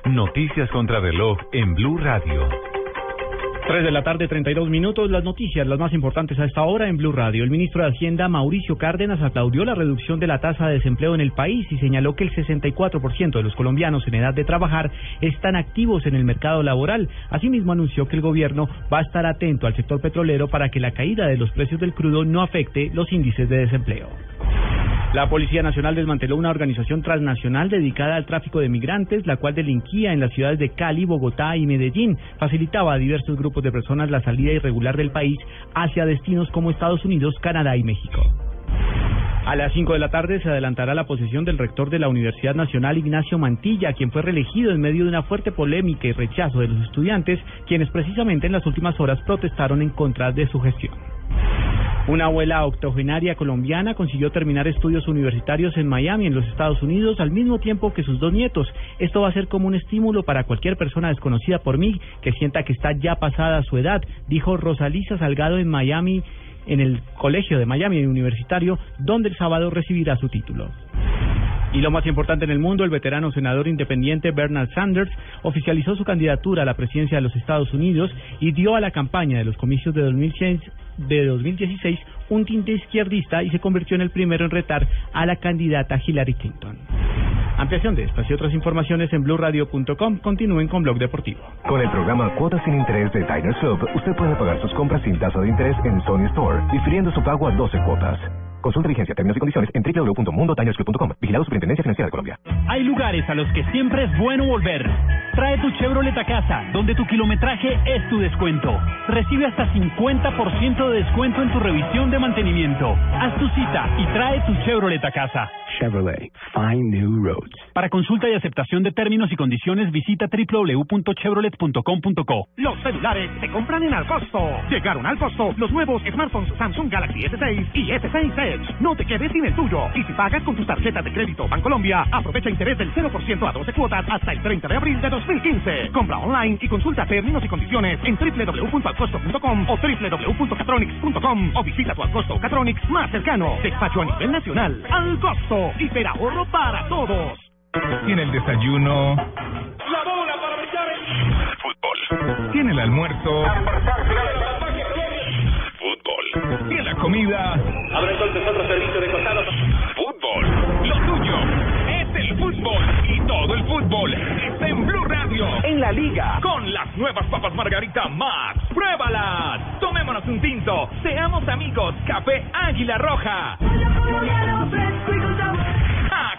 Noticias contra reloj en Blue Radio. 3 de la tarde, 32 minutos. Las noticias, las más importantes a esta hora en Blue Radio. El ministro de Hacienda, Mauricio Cárdenas, aplaudió la reducción de la tasa de desempleo en el país y señaló que el 64% de los colombianos en edad de trabajar están activos en el mercado laboral. Asimismo, anunció que el gobierno va a estar atento al sector petrolero para que la caída de los precios del crudo no afecte los índices de desempleo. La Policía Nacional desmanteló una organización transnacional dedicada al tráfico de migrantes, la cual delinquía en las ciudades de Cali, Bogotá y Medellín. Facilitaba a diversos grupos de personas la salida irregular del país hacia destinos como Estados Unidos, Canadá y México. A las 5 de la tarde se adelantará la posesión del rector de la Universidad Nacional, Ignacio Mantilla, quien fue reelegido en medio de una fuerte polémica y rechazo de los estudiantes, quienes precisamente en las últimas horas protestaron en contra de su gestión. Una abuela octogenaria colombiana consiguió terminar estudios universitarios en Miami, en los Estados Unidos, al mismo tiempo que sus dos nietos. Esto va a ser como un estímulo para cualquier persona desconocida por mí que sienta que está ya pasada su edad, dijo Rosalisa Salgado en Miami en el Colegio de Miami Universitario, donde el sábado recibirá su título. Y lo más importante en el mundo, el veterano senador independiente Bernard Sanders oficializó su candidatura a la presidencia de los Estados Unidos y dio a la campaña de los comicios de 2016, de 2016 un tinte izquierdista y se convirtió en el primero en retar a la candidata Hillary Clinton. Ampliación de estas y otras informaciones en blueradio.com. Continúen con Blog Deportivo. Con el programa Cuotas sin Interés de Diners Club, usted puede pagar sus compras sin tasa de interés en Sony Store, difiriendo su pago a 12 cuotas. Consulta vigencia, términos y condiciones en www.mundotinersclub.com. Vigilado Superintendencia Financiera de Colombia. Hay lugares a los que siempre es bueno volver. Trae tu Chevrolet a casa, donde tu kilometraje es tu descuento. Recibe hasta 50% de descuento en tu revisión de mantenimiento. Haz tu cita y trae tu Chevrolet a casa. Chevrolet, find new roads. Para consulta y aceptación de términos y condiciones, visita www.chevrolet.com.co. Los celulares se compran en Alcosto. Llegaron al costo los nuevos smartphones Samsung Galaxy S6 y S6 Edge. No te quedes sin el tuyo. Y si pagas con tus tarjetas de crédito Bancolombia, aprovecha interés del 0% a 12 cuotas hasta el 30 de abril de 2015. Compra online y consulta términos y condiciones en www.alcosto.com o www.catronics.com o visita tu Alcosto Catronics más cercano. Despacho a nivel nacional. Al costo. Hiperahorro para todos. Tiene el desayuno. La bola para brillar el Fútbol. Tiene el almuerzo. Fútbol. La comida. Habrá entonces otro servicio de costado. Fútbol. Lo tuyo es el fútbol. Y todo el fútbol está en Blue Radio. En la liga. Con las nuevas papas Margarita Max. ¡Pruébalas! Tomémonos un tinto. Seamos amigos. Café Águila Roja.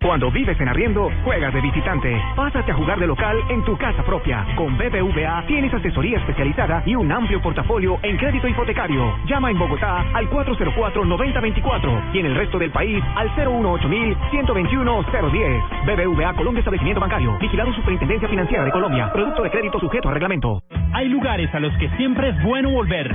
Cuando vives en arriendo, juegas de visitante. Pásate a jugar de local en tu casa propia. Con BBVA tienes asesoría especializada y un amplio portafolio en crédito hipotecario. Llama en Bogotá al 404-9024 y en el resto del país al 018-121-010. BBVA Colombia Establecimiento Bancario. Vigilado Superintendencia Financiera de Colombia. Producto de crédito sujeto a reglamento. Hay lugares a los que siempre es bueno volver.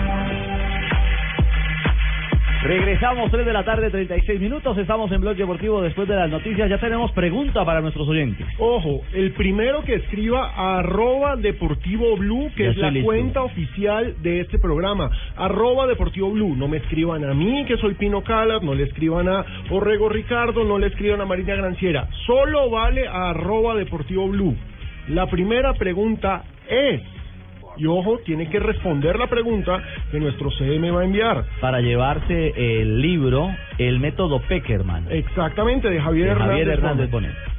Regresamos 3 de la tarde, 36 minutos. Estamos en Blog Deportivo después de las noticias. Ya tenemos pregunta para nuestros oyentes. Ojo, el primero que escriba arroba Deportivo Blue, que Ya es la listo. cuenta oficial de este programa. Arroba Deportivo Blue. No me escriban a mí, que soy Pino Calas, no le escriban a Orrego Ricardo, no le escriban a Marina Granciera. Solo vale a arroba Deportivo Blue. La primera pregunta es, y ojo, tiene que responder la pregunta que nuestro CM va a enviar. Para llevarse el libro El método Peckerman. Exactamente, de Javier de Javier Hernández Hernández Bonet. Bonet.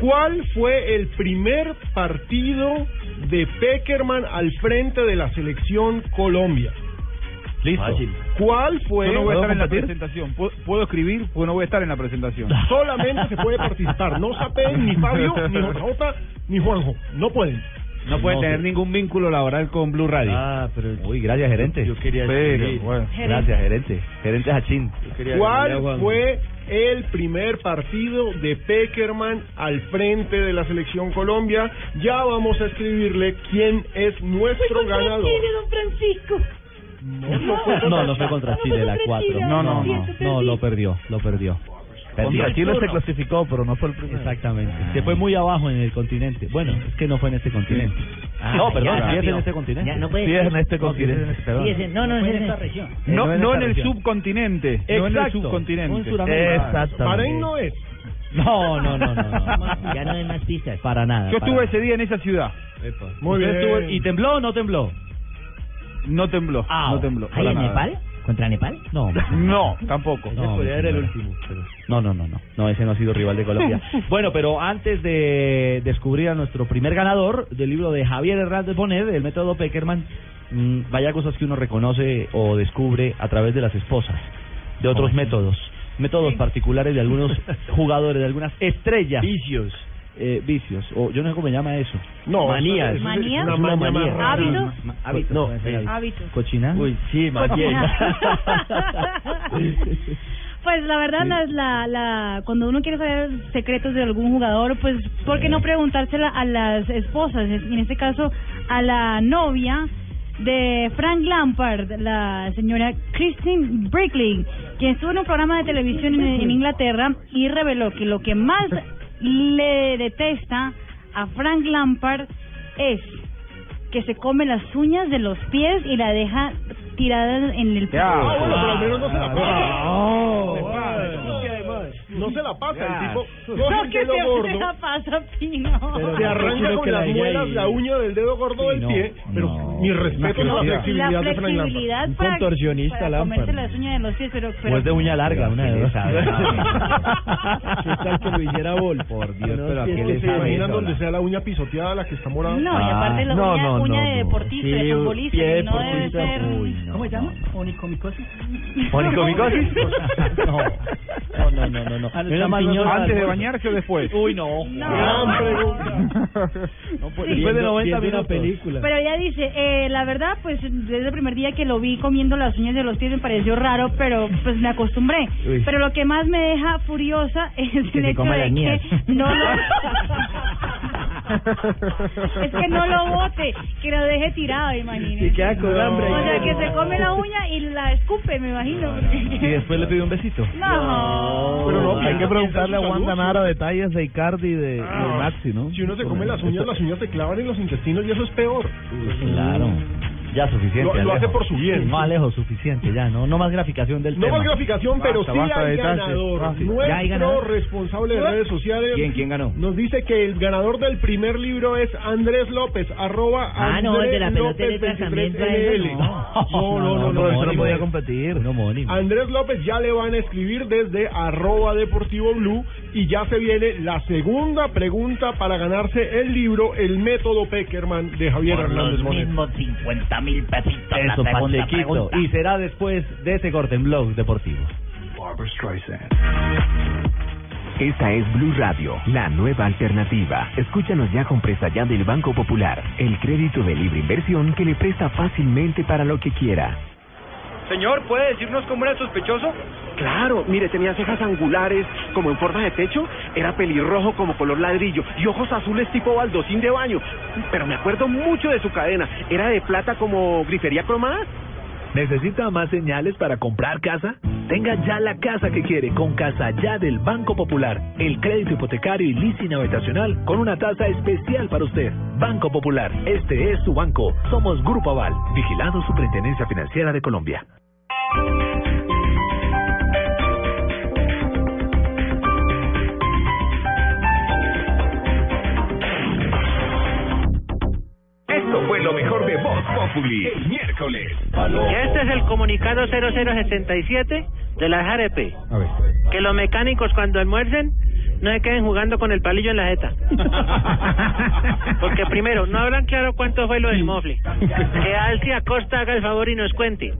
¿Cuál fue el primer partido de Peckerman al frente de la selección Colombia? Listo. ¿Cuál fue? Yo no voy a estar en la presentación. ¿Puedo, puedo escribir? Pues no voy a estar en la presentación. Solamente se puede participar. No Sapén, ni Fabio, ni JJ, ni Juanjo. No pueden. No puede tener ningún vínculo laboral con Blue Radio. Ah, pero... Uy, gracias, gerente. Yo quería escribir. bueno, Gracias, gerente. Gerente Hachín. ¿Cuál fue el primer partido de Peckerman al frente de la selección Colombia? Ya vamos a escribirle quién es nuestro ganador. don Francisco. No, no fue contra Chile la 4. No, no, no. No, lo perdió, lo perdió. Contra Chile se clasificó, pero no fue el primero. Exactamente. Se fue muy abajo en el continente. Bueno, es que no fue en este continente. no, perdón, sí es en este continente. Ya, no puede Sí, es en este continente. no, no, es en esta región. No, en no en el subcontinente. No en el subcontinente. Exactamente. Bahrein no es. No, no, no, no. Ya no hay más pistas. Para nada. Yo para estuve nada. ese día en esa ciudad. Muy ¿Usted bien. estuvo- ¿Y tembló o no tembló? No tembló. Ah, no tembló. ¿ahí en nada. Nepal? ¿Contra Nepal? No, No, tampoco. No, podría ser el señora. último. No, no, no, no. No, ese no ha sido rival de Colombia. bueno, pero antes de descubrir a nuestro primer ganador del libro de Javier Hernández Bonet, el método Peckerman, mm, vaya cosas que uno reconoce o descubre a través de las esposas, de otros métodos, métodos particulares de algunos jugadores, de algunas estrellas. Vicios. Eh, vicios, o yo no sé cómo se llama eso. No, manías. eso es- ¿Manías? una rara. ¿Hábitos? Ma- hábitos, No, eh, hábitos. Hábitos. ¿Cochina? Uy, sí, más bien. Pues la verdad, la, la, la, cuando uno quiere saber secretos de algún jugador, pues, ¿por qué no preguntársela a las esposas? En este caso, a la novia de Frank Lampard, la señora Christine Brickley, quien estuvo en un programa de televisión en, en Inglaterra y reveló que lo que más le detesta a Frank Lampard es que se come las uñas de los pies y la deja tirada en el piso. Ah, bueno, pero al menos no se la Ah, no se la pasa. El Ah. tipo No, coge el que dedo se gordo, la pasa, Pino. se arranca con las muelas la uña del dedo gordo del no, pie, pero no. mi respeto a la flexibilidad la de Frank Lampard. flexibilidad Un contorsionista para Lampard. comerse las uñas de los pies, pero... pero O es de uña larga, una de dos. ¿Qué tal que lo hiciera Bol? Por Dios, No, pero ¿a si qué es le que se ¿Se sabe imaginan donde sea la uña pisoteada, la que está morada? No, y aparte la no, uña, no, uña no, de no. deportista, de futbolista, no debe ser... ¿Cómo se llama? ¿Onicomicosis? ¿Onicomicosis? no. No, no, no, no, ¿Antes de bañarse o después? Uy, no. No. Gran pregunta. Después de 90 Viendo una película. Pero ella dice, eh, la verdad, pues desde el primer día que lo vi comiendo las uñas de los pies me pareció raro, pero pues me acostumbré. Uy. Pero lo que más me deja furiosa es Que el hecho de que no lo... es que no lo bote, que lo deje tirado, imagínese. Y queda con hambre. O sea, que se come la uña y la escupe, me imagino. Y después le pidió un besito. No. Pero no, hay que preguntarle a Wanda. Nara detalles de Icardi y de, y de Ah, Maxi, ¿no? Si uno se come las uñas, las uñas se clavan en los intestinos y eso es peor. Claro. Ya suficiente. Lo- lo hace por su bien. No, Alejo, suficiente, ya. No, no más graficación del No tema. más graficación, pero Basta, sí basta hay de ganador. Ah, sí. Nuestro ¿Ya hay ganador? responsable de redes sociales ¿Quién? ¿Quién ganó? nos dice que el ganador del primer libro es Andrés López, arroba Ah, no, el de la Andrés pelota de López letras también 23 trae LL. eso, No, no, no, no, eso no podía competir. Homónimo. Andrés López ya le van a escribir desde arroba deportivo blue y ya se viene la segunda pregunta para ganarse el libro El método Peckerman de Javier Hernández mismos 50 mil pesitos. la Eso, segunda Pachequito. pregunta. Y será después de ese corte en Blog Deportivo. Barbara Streisand. Esta es Blue Radio, la nueva alternativa. Escúchanos ya con presta ya del Banco Popular, el crédito de libre inversión que le presta fácilmente para lo que quiera. Señor, ¿puede decirnos cómo era el sospechoso? Claro, mire, tenía cejas angulares como en forma de techo, era pelirrojo como color ladrillo y ojos azules tipo baldocín de baño. Pero me acuerdo mucho de su cadena, era de plata como grifería cromada. ¿Necesita más señales para comprar casa? Tenga ya la casa que quiere con Casa Ya del Banco Popular. El crédito hipotecario y leasing habitacional con una tasa especial para usted. Banco Popular, este es su banco. Somos Grupo Aval, vigilado Superintendencia Financiera de Colombia. Esto fue lo mejor de Voz Populi el miércoles. Y este es el comunicado 0077 de la JRP. A ver. Que los mecánicos cuando almuercen no se queden jugando con el palillo en la jeta. Porque primero, no hablan claro cuánto fue lo del mofle. Que Alci Acosta haga el favor y nos cuente.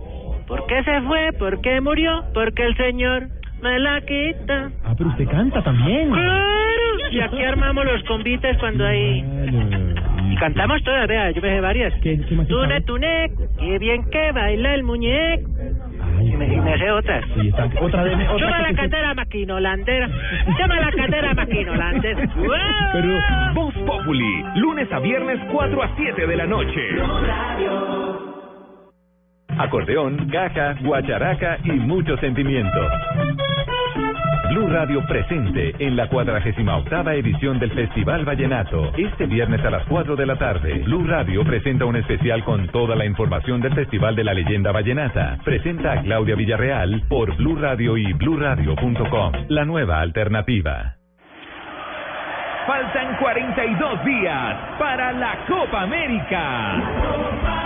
¿Por qué se fue? ¿Por qué murió? Porque el señor me la quita. Ah, pero usted canta también. ¡Claro! Y aquí armamos los convites cuando hay... Y cantamos todas, vea, yo me sé varias. ¿Qué, qué más Tune, tune, qué bien que baila el muñeco. Y me, y me sé otras. Sí, está- otra de otra Llama la catera maquinolandera. Llama la catera maquinolandera. Pero Voz Populi, lunes a viernes 4 a 7 de la noche. Acordeón, caja, guacharaca y mucho sentimiento. Blue Radio presente en la 48 edición del Festival Vallenato. Este viernes a las 4 de la tarde, Blue Radio presenta un especial con toda la información del Festival de la Leyenda Vallenata. Presenta a Claudia Villarreal por Blue Radio y bluradio.com. La nueva alternativa. Faltan 42 días para la Copa América.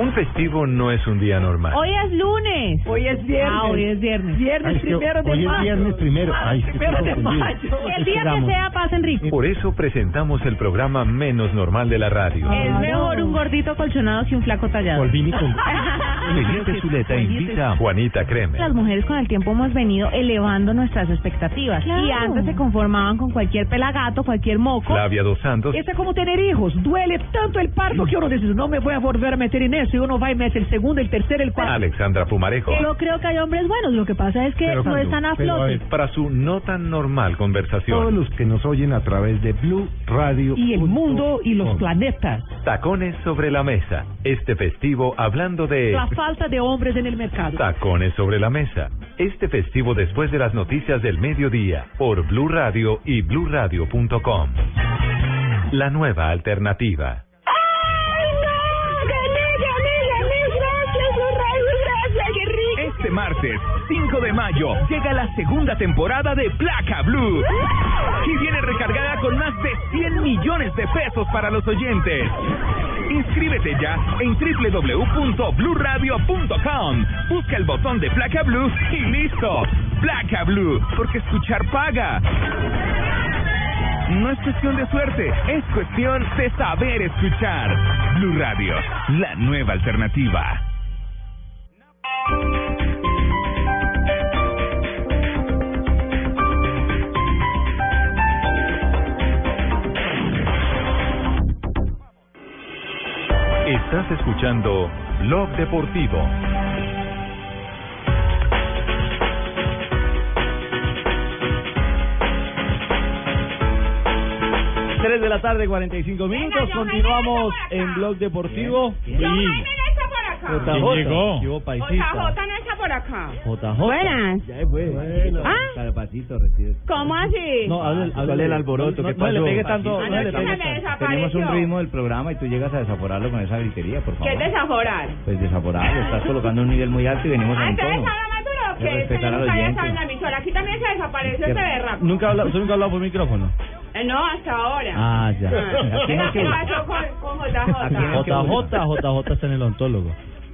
Un festivo no es un día normal. Hoy es lunes. Hoy es viernes. Ah, hoy es viernes. Viernes Ay, es que primero de hoy es mayo. viernes primero. Ay, es que primero de mayo. El día que sea, pasen rico. Por eso presentamos el programa menos normal de la radio. Es mejor un gordito colchonado que un flaco tallado. Felipe Zuleta invita a Juanita Creme. Las mujeres con el tiempo hemos venido elevando nuestras expectativas. Claro. Y antes se conformaban con cualquier pelagato, cualquier moco. Flavia Dos Santos. Esto es como tener hijos. Duele tanto el parto que uno dice, no me voy a volver a meter en eso. Y uno va y mete el segundo, el tercero, el cuarto. Alexandra Pumarejo. Yo creo que hay hombres buenos, lo que pasa es que Pero, no están a flote. ver, para su no tan normal conversación. Todos los que nos oyen a través de Blue Radio. Y el mundo y los planetas. Tacones sobre la mesa. Este festivo hablando de... La falta de hombres en el mercado. Tacones sobre la mesa. Este festivo después de las noticias del mediodía por Blue Radio y bluradio.com. La nueva alternativa. Martes, 5 de mayo, llega la segunda temporada de Placa Blue. Y viene recargada con más de 100 millones de pesos para los oyentes. Inscríbete ya en www.bluradio.com. Busca el botón de Placa Blue y listo. Placa Blue, porque escuchar paga. No es cuestión de suerte, es cuestión de saber escuchar. Blue Radio, la nueva alternativa. Estás escuchando Blog Deportivo. Tres de la tarde, 45 minutos. Continuamos en Blog Deportivo. Sí. JJ. llegó? Llegó paisita. JJ no está por acá. JJ. Buenas. Ya fue. ¿Ah? Calpacito, retiro. ¿Cómo así? No. ¿Cuál es el alboroto? No, ¿Qué no, no le pegue tanto. Ah, no no, le que pegue tanto. Tenemos un ritmo del programa y tú llegas a desaforarlo con esa gritería, por ¿Qué favor. es desaforar? Pues desaforarlo, estás colocando un nivel muy alto y venimos Ah, en un ¿entonces tono. qué? Que yo al nunca había estado en la emisora. Aquí también se desapareció este berraco. Nunca habla, ¿Usted nunca ha hablado por micrófono? Eh, no, hasta ahora. Ah, ya. Ah, ¿Qué que- pasó con, con JJ? JJ, JJ está en el ontólogo.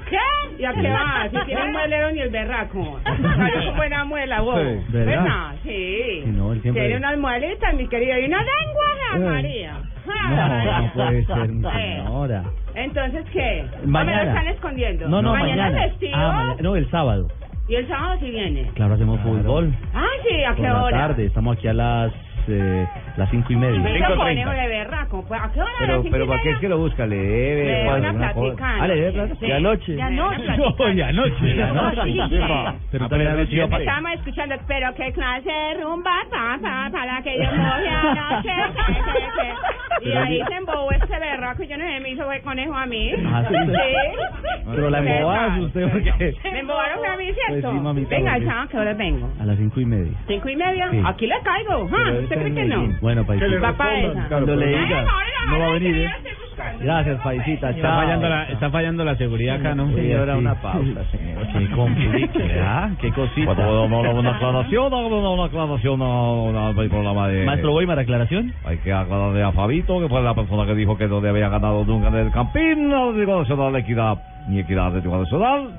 ¿Qué? ¿Y a qué va? Si tiene un muelero ni el berraco. Salió con buena muela, vos. Sí, ¿verdad? ¿Verdad? Sí. Sí, no, Tiene unas muelitas, mi querido. Y una lengua, Eh. María. No, no puede ser, señora. Entonces, ¿qué? ¿O Mañana. me lo están escondiendo? No, no, mañana. mañana. es festivo. Ah, mañana- no, el sábado. Y el sábado sí viene. Claro, hacemos fútbol. Ah, sí, ¿a Por qué la hora? tarde, estamos aquí a las eh, las cinco y media. Conejo de berraco. Pues, ¿A qué hora? Pero, ¿A las pero ¿para qué es que lo busca? ¿Le Le debe? o una alguna cosa? platica Ah, ¿le debe plata? sí. ¿De anoche? De anoche. No, de anoche. De anoche. Pero Ah, también anoche Estamos escuchando, pero qué clase de rumba, pa, pa, para que yo moje anoche. que, que, que. Y ahí se embobó este berraco y yo no sé, me hizo el conejo a mí. Ah, ¿sí? Pero la es usted porque... Me embobaron a mí, ¿cierto? Pues sí, mamita, Venga, porque- ¿a qué hora vengo? A las cinco y media. ¿Cinco y media? Sí. Aquí le caigo. ¿Ah? ¿Usted cree que no? Bueno, paisita. Va pa' esa. Cuando le diga, ahora no va a venir, ¿eh? Gracias, paisita. Está fallando, la, está fallando la seguridad acá, ¿no? Señora, una pausa, señor. Qué conflicto, ¿verdad? Qué cosita. Uno habla una aclaración, una, una aclaración al programa de... Maestro Weimar, aclaración. Hay que aclararle a Fabito, que fue la persona que dijo que no le había ganado nunca en el Campín, a la Liga Nacional de Equidad, ni Equidad Atlético Nacional.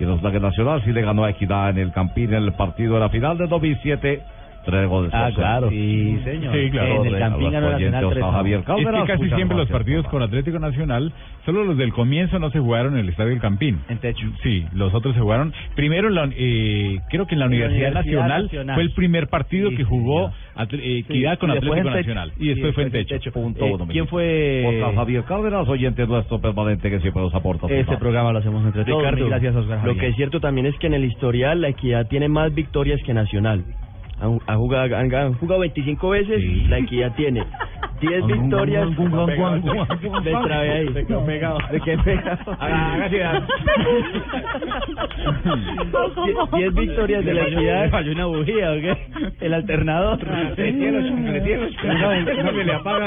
Y resulta que Nacional sí le ganó a Equidad en el Campín en el partido de la final de 2007. Tres goles. Ah, claro. Sí, señor. Sí, claro. En el Campín ganó Los Nacional oyentes 3 a Javier Es Cárdenas, que casi siempre los partidos con Atlético Nacional, solo los del comienzo no se jugaron en el Estadio del Campín. En techo. Sí, los otros se jugaron. Primero, en la, eh, creo que en la En Universidad, Universidad Nacional, Nacional. fue el primer partido Sí, que jugó eh, Equidad Sí, con Atlético. Nacional. Y después fue en techo. techo. Punto Eh, ¿quién fue- Oscar Javier Cárdenas, oyente nuestro permanente que siempre nos aporta. Este programa lo hacemos entre todos. Ricardo, Gracias, Oscar lo Javier. que es cierto también es que en el historial la Equidad tiene más victorias que Nacional. Han, ha jugado, han, han jugado 25 veces, la Equidad tiene 10 victorias. Me trabé ahí. Se quedó pegado. Se quedó pegado. Hágase. 10 victorias de la Equidad. ¿Falló una bujía o qué? El alternador.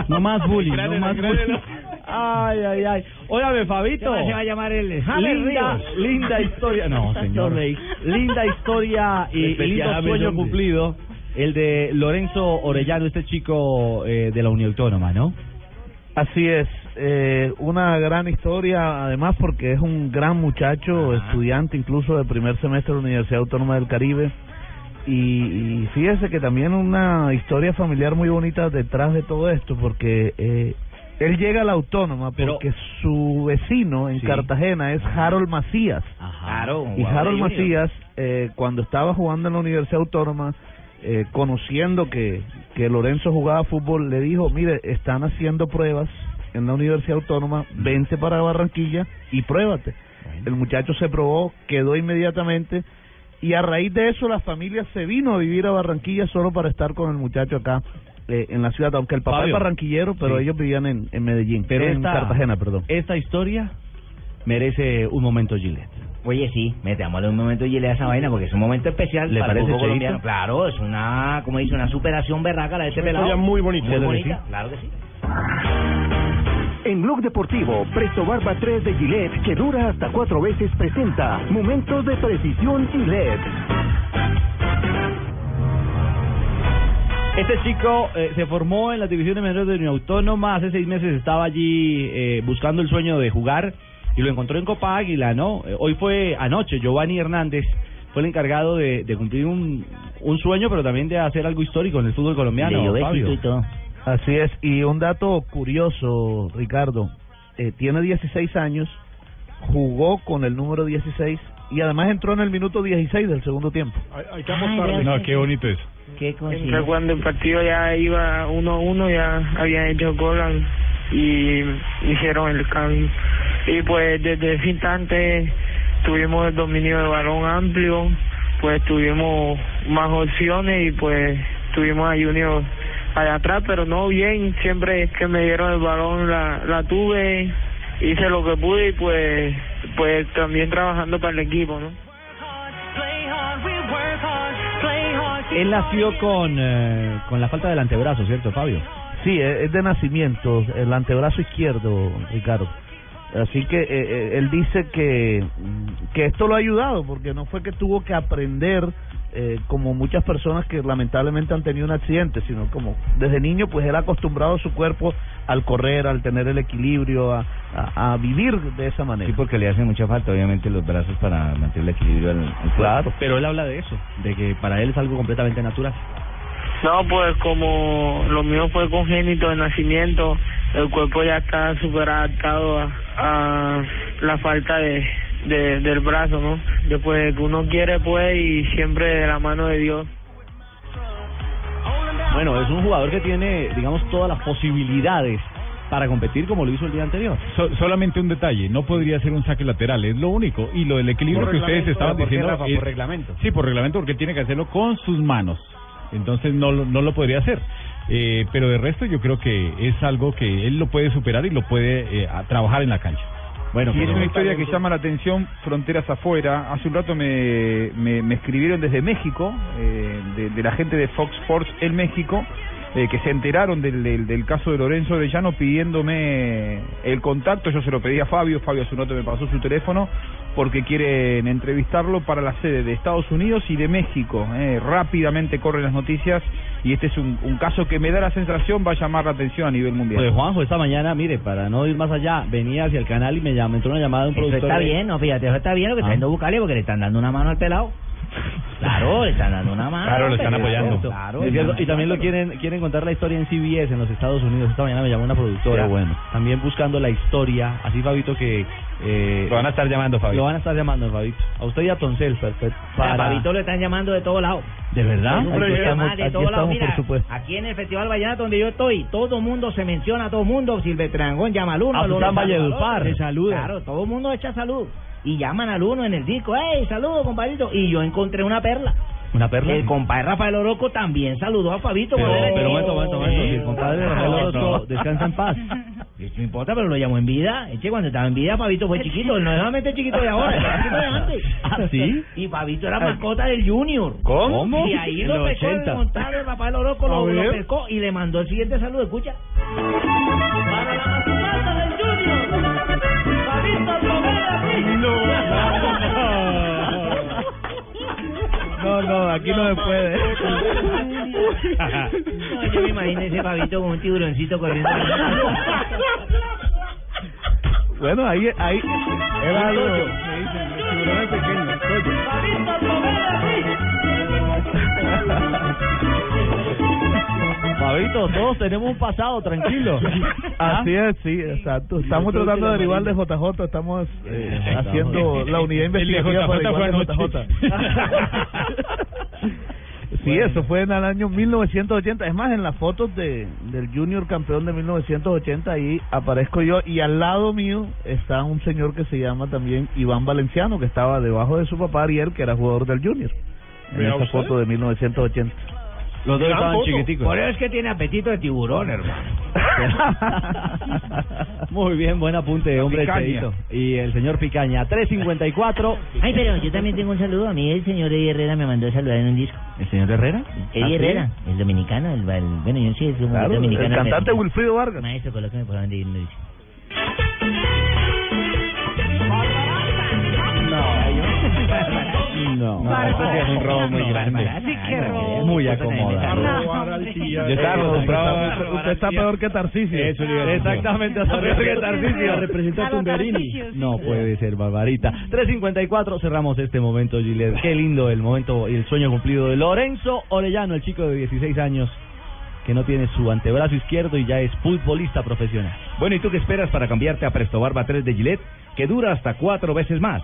No más bullying, no más bullying. Ay, ay, ay. Óigame, Fabito. ¿Qué más se va a llamar el linda, Ríos? linda historia. No, señor. Linda historia y, y lindo sueño Hombre. cumplido el de Lorenzo Orellano, este chico eh, de la Unión Autónoma, ¿no? Así es, eh, una gran historia, además porque es un gran muchacho, estudiante incluso de primer semestre de la Universidad Autónoma del Caribe. Y, y fíjese que también una historia familiar muy bonita detrás de todo esto, porque eh, él llega a la Autónoma porque su vecino en Sí. Cartagena es Harold Macías. Claro. Y Harold Macías, eh, cuando estaba jugando en la Universidad Autónoma, eh, conociendo que, que Lorenzo jugaba fútbol, le dijo, mire, están haciendo pruebas en la Universidad Autónoma, vente para Barranquilla y pruébate. El muchacho se probó, quedó inmediatamente y a raíz de eso la familia se vino a vivir a Barranquilla solo para estar con el muchacho acá eh, en la ciudad, aunque el papá Fabio. es barranquillero, pero Sí. ellos vivían en, en Medellín, Pero en esta- Cartagena, perdón. Esta historia merece un momento Gillette. Oye, sí, metámosle un momento y a esa vaina porque es un momento especial ¿Le para el parece, fútbol Cheito? colombiano. Claro, es una, como dice, una superación berraca la de este Una pelado. historia muy bonita. Muy ¿Cierto que bonita, claro que sí. En Blog Deportivo, Presto Barba 3 de Gillette, que dura hasta cuatro veces, presenta Momentos de Precisión Gillette. Este chico eh, se formó en las divisiones menores de Unión Autónoma, hace seis meses estaba allí eh, buscando el sueño de jugar y lo encontró en Copa Águila, ¿no? Eh, hoy fue anoche, Giovanni Hernández fue el encargado de, de cumplir un, un sueño, pero también de hacer algo histórico en el fútbol colombiano. Fabio. Así es, y un dato curioso, Ricardo, eh, tiene 16 años, jugó con el número 16 y además entró en el minuto 16 del segundo tiempo. Hay, hay que apostarle. No, qué bonito eso. Qué Entonces, cuando el partido ya iba 1-1, ya habían hecho gol y hicieron el cambio. Y pues desde ese instante tuvimos el dominio de balón amplio, pues tuvimos más opciones y pues tuvimos a Junior allá atrás, pero no bien, siempre que me dieron el balón la, la tuve, hice lo que pude y pues, pues también trabajando para el equipo, ¿no? Él nació con, eh, con la falta del antebrazo, ¿cierto, Fabio? Sí, es es de nacimiento, el antebrazo izquierdo, Ricardo. Así que eh, eh, él dice que, que esto lo ha ayudado, porque no fue que tuvo que aprender eh, como muchas personas que lamentablemente han tenido un accidente, sino como desde niño pues él ha acostumbrado su cuerpo al correr, al tener el equilibrio, a, a, a vivir de esa manera. Sí, porque le hace mucha falta, obviamente, los brazos para mantener el equilibrio al, al cuerpo. Claro. Pero él habla de eso, de que para él es algo completamente natural. No, pues como lo mío fue congénito de nacimiento, el cuerpo ya está súper adaptado a, a la falta de, de, del brazo, ¿no? Después de que uno quiere, pues, y siempre de la mano de Dios. Bueno, es un jugador que tiene, digamos, todas las posibilidades para competir como lo hizo el día anterior. So- solamente un detalle, no podría ser un saque lateral, es lo único. Y lo del equilibrio que ustedes estaban ¿por qué, diciendo. Rafa? es- Por reglamento. Sí, por reglamento, porque tiene que hacerlo con sus manos. Entonces no, lo- no lo podría hacer. Eh, pero de resto yo creo que es algo que él lo puede superar y lo puede eh, trabajar en la cancha. Bueno, y es una historia que llama la atención fronteras afuera. Hace un rato me, me, me escribieron desde México, eh, de, de la gente de Fox Sports en México, eh, que se enteraron del, del, del caso de Lorenzo Orellano pidiéndome el contacto. Yo se lo pedí a Fabio, Fabio hace un rato me pasó su teléfono porque quieren entrevistarlo para la sede de Estados Unidos y de México. Eh, rápidamente corren las noticias y este es un, un caso que me da la sensación va a llamar la atención a nivel mundial. Pues Juanjo, esta mañana, mire, para no ir más allá, venía hacia el canal y me llamó, entró una llamada de un Eso productor. está de- bien, no, fíjate, eso está bien lo que está Ah. haciendo Bucali porque le están dando una mano al pelado. Claro, le están dando una mano. Claro, lo están apoyando. Claro, Es cierto, y también lo quieren quieren contar la historia en CBS en los Estados Unidos. Esta mañana me llamó una productora. Qué bueno. También buscando la historia. Así, Fabito, que... Eh, Lo van a estar llamando, Fabito. Lo van a estar llamando, Fabito. A usted y a Toncel, perfecto. A Fabito lo están llamando de todos lados. ¿De verdad? Aquí estamos- de aquí todos lados. estamos, Mira, por supuesto. aquí en el Festival Vallenato donde yo estoy, todo el mundo se menciona, todo el mundo, Silvestre Angón llama al uno, Ah, llama al Valledupar, se saluda. Claro, todo el mundo echa salud. Y llaman al uno en el disco, ¡hey, saludo, compadrito! Y yo encontré una perla. ¿Una perla? El compadre Rafael Oroco también saludó a Fabito. Pero, pero, chiquito. momento, momento, momento. Si el compadre Rafael Orozco descansa en paz. No importa, pero lo llamó en vida. Eche, cuando estaba en vida, Fabito fue chiquito. No es solamente chiquito de ahora, era chiquito de antes. ¿Ah, sí? Y Fabito era mascota del Junior. ¿Cómo? Y ahí lo pescó el 80. montaje Rafael Orozco, lo, lo pescó y le mandó el siguiente saludo. Escucha. No, no, aquí no se puede. No, yo me imagino ese Fabito con un tiburoncito corriendo. Bueno, ahí, ahí era algo. Fabito, todos tenemos un pasado, tranquilo. Así es, sí, exacto. Estamos tratando de derivar de JJ, estamos eh, haciendo la unidad investigativa para JJ derivar fue de. JJ. Sí, eso fue en el año 1980. Es más, en las fotos de del Junior campeón de 1980, ahí aparezco yo y al lado mío está un señor que se llama también Iván Valenciano, que estaba debajo de su papá Ariel, que era jugador del Junior. En esa foto de 1980. Los dos estaban chiquiticos. Por eso es que tiene apetito de tiburón, hermano. Muy bien, buen apunte, hombre Picaña. Cheito. Y el señor Picaña, 354. Ay, pero yo también tengo un saludo. A mí el señor Eddie Herrera me mandó a saludar en un disco. ¿El señor Herrera? Eddie ¿Ah, sí? Herrera, el dominicano, el, el- bueno, yo sí, es un Claro, dominicano. el cantante argentino. Wilfrido Vargas. Maestro, colóqueme por donde ir, me dice. No, Bárbara. eso sí es un robo muy No, grande. Bárbara, sí, qué robo. Muy. Yo estaba Usted acostumbrado está- Usted está peor que Tarcisio. Eso. Exactamente, está peor que Tarcisio. Representa A Tarcisios. No puede ser, Barbarita. 3.54, cerramos este momento, Gillette. Qué lindo el momento y el sueño cumplido de Lorenzo Orellano, el chico de 16 años que no tiene su antebrazo izquierdo y ya es futbolista profesional. Bueno, ¿y tú qué esperas para cambiarte a Presto Barba 3 de Gillette, que dura hasta cuatro veces más?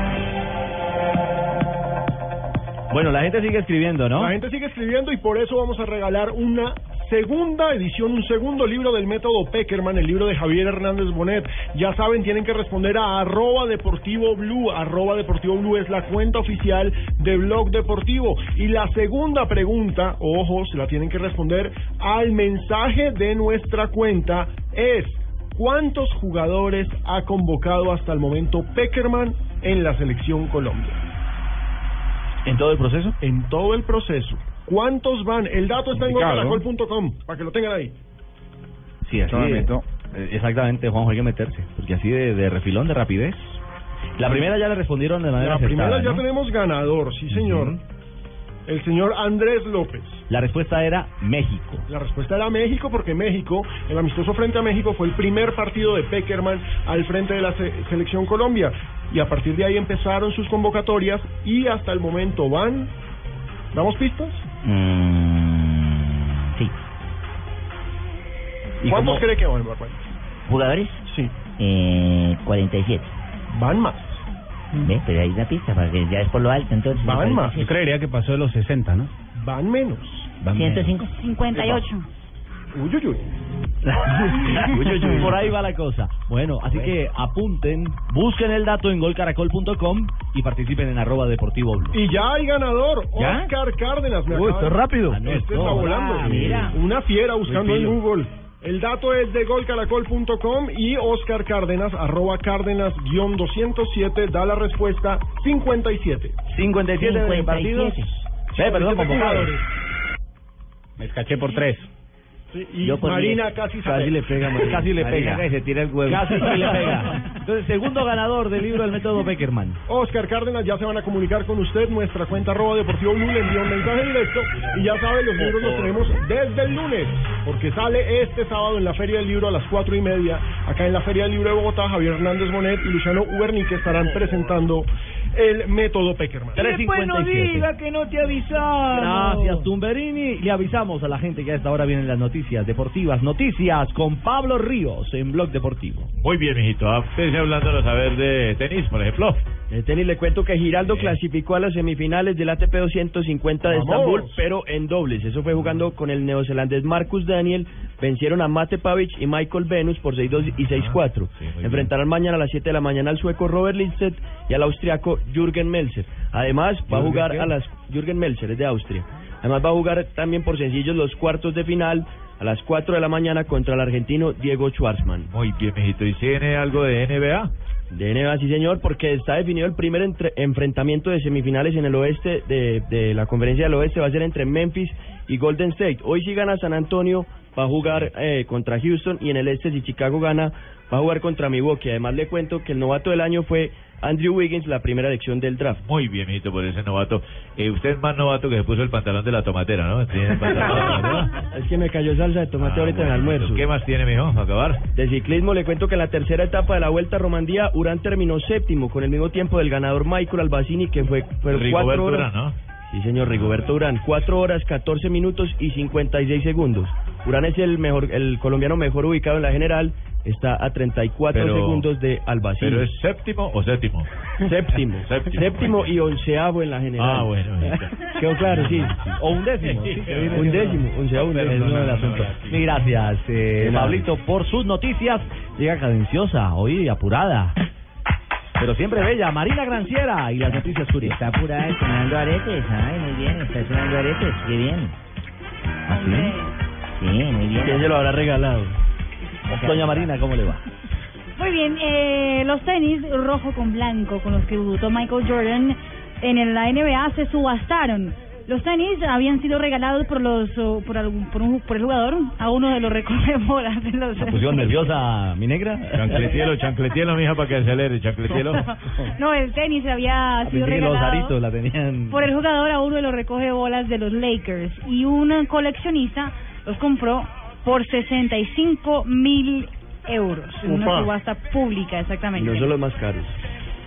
Bueno, la gente sigue escribiendo, ¿no? La gente sigue escribiendo y por eso vamos a regalar una segunda edición, un segundo libro del método Peckerman, el libro de Javier Hernández Bonet. Ya saben, tienen que responder a arroba deportivo blue. Arroba deportivo blue es la cuenta oficial de Blog Deportivo. Y la segunda pregunta, ojo, se la tienen que responder al mensaje de nuestra cuenta es ¿cuántos jugadores ha convocado hasta el momento Peckerman en la selección Colombia? ¿En todo el proceso? En todo el proceso. ¿Cuántos van? El dato está en Complicado. golcaracol.com, para que lo tengan ahí. Sí, así de- eh, Exactamente, Juanjo, hay que meterse. Porque así de, de refilón, de rapidez. La primera ya le respondieron de manera La primera acertada, ya ¿no? tenemos ganador, sí señor. El señor Andrés López. La respuesta era México. La respuesta era México porque México, el amistoso frente a México fue el primer partido de Peckerman al frente de la se- selección Colombia. Y a partir de ahí empezaron sus convocatorias y hasta el momento van... ¿Damos pistas? Mm, sí. ¿Cuántos cree que van? ¿Jugadores? Sí. Eh, 47. Van más. ¿Ves? Pero hay una pista para que ya es por lo alto, entonces. Van más. Yo creería que pasó de los 60, ¿no? Van menos. Van 105. 58. Uy, uy, uy. Por ahí va la cosa. Bueno, así que apunten, busquen el dato en golcaracol.com y participen en arroba deportivo blue. Y ya hay ganador, ¿Ya? Oscar Cárdenas. me Uy, acaba esto es rápido. Este Ah, no, está no, volando. ah, mira. Una fiera buscando Muy en. Google. El dato es de golcaracol.com y Oscar Cárdenas, arroba Cárdenas guion 207, da la respuesta 57. 57 de partidos. Eh, perdón, convocados. Me escaché por tres. Sí, y Yo Marina casi, Casi le pega, Marina. Casi le Marina pega. que se tira el huevo. Casi sí le pega. Entonces, segundo ganador del libro del método Beckerman. Oscar Cárdenas ya se van a comunicar con usted. Nuestra cuenta arroba deportivo blue le envía un mensaje directo. Y ya sabe, los libros los tenemos desde el lunes. Porque sale este sábado en la Feria del Libro a las cuatro y media. Acá en la Feria del Libro de Bogotá, Javier Hernández Bonet y Luciano Uberni que estarán presentando el método Peckerman. Después no diga que no te avisamos. Gracias, Tumberini. Le avisamos a la gente que a esta hora vienen las noticias deportivas. Noticias con Pablo Ríos en Blog Deportivo. Muy bien, mijito. Empecé hablando a saber de tenis, por ejemplo. De tenis le cuento que Giraldo clasificó a las semifinales del ATP 250 de Vamos. Estambul, pero en dobles. Eso fue jugando con el neozelandés Marcus Daniel. Vencieron a Mate Pavic y Michael Venus por 6-2 y 4 Enfrentarán mañana a las 7 de la mañana al sueco Robert Lindstedt y al austriaco Jürgen Melzer. Además, va a ¿Jürgen jugar a las... Jürgen Melzer es de Austria. Además, va a jugar también por sencillos los cuartos de final a las 4 de la mañana contra el argentino Diego Schwartzman. Muy bien, mijito. ¿Y tiene algo de NBA? De NBA, sí señor, porque está definido el primer entre- enfrentamiento de semifinales en el oeste de, de la conferencia del oeste, va a ser entre Memphis y Golden State. Hoy si gana San Antonio va a jugar eh, contra Houston y en el este si Chicago gana va a jugar contra Milwaukee. Además le cuento que el novato del año fue Andrew Wiggins, la primera elección del draft. Muy bien, mijito, por ese novato. Eh, usted es más novato que se puso el pantalón de la tomatera, ¿no? Tiene el pantalón de la tomatera. Es que me cayó salsa de tomate Ah, ahorita en el almuerzo. ¿Qué más tiene, mijo? ¿A acabar? De ciclismo le cuento que en la tercera etapa de la Vuelta a Romandía, Urán terminó séptimo con el mismo tiempo del ganador Michael Albacini, que fue, fue Rigoberto cuatro horas. Urán, ¿no? Sí, señor, Rigoberto Urán. Cuatro horas, 14 minutos y 56 segundos. Urán es el mejor, el colombiano mejor ubicado en la general. Está a 34 Pero- segundos de Albacini. ¿Pero es séptimo o séptimo? Séptimo. Séptimo. Séptimo y onceavo en la general. Ah, bueno. Quedó claro, sí. O un décimo. sí, viene Un décimo, onceavo, Es uno del asunto. Gracias, eh. Pablito, por sus noticias. Llega cadenciosa, hoy apurada. Pero siempre bella, Marina Granciera y las noticias curiosas. Está apurada estrenando aretes. Ay, muy bien, está estrenando aretes. Qué bien. ¿Así? Sí, muy bien. ¿Quién se lo habrá regalado? Doña Marina, ¿cómo le va? Muy bien, eh, los tenis rojo con blanco con los que debutó Michael Jordan en el- la NBA se subastaron. Los tenis habían sido regalados por los oh, por, algún, por, un- por el jugador a uno de los recogebolas de los ¿Se pusieron nerviosa, mi negra? Chancletielo, chancletielo, mija, para que acelere, chancletielo. No, el tenis había sido que los regalado aritos la tenían... por el jugador a uno de los recogebolas de los Lakers y un coleccionista los compró por 65 mil euros en una subasta pública, exactamente. No son los más caros.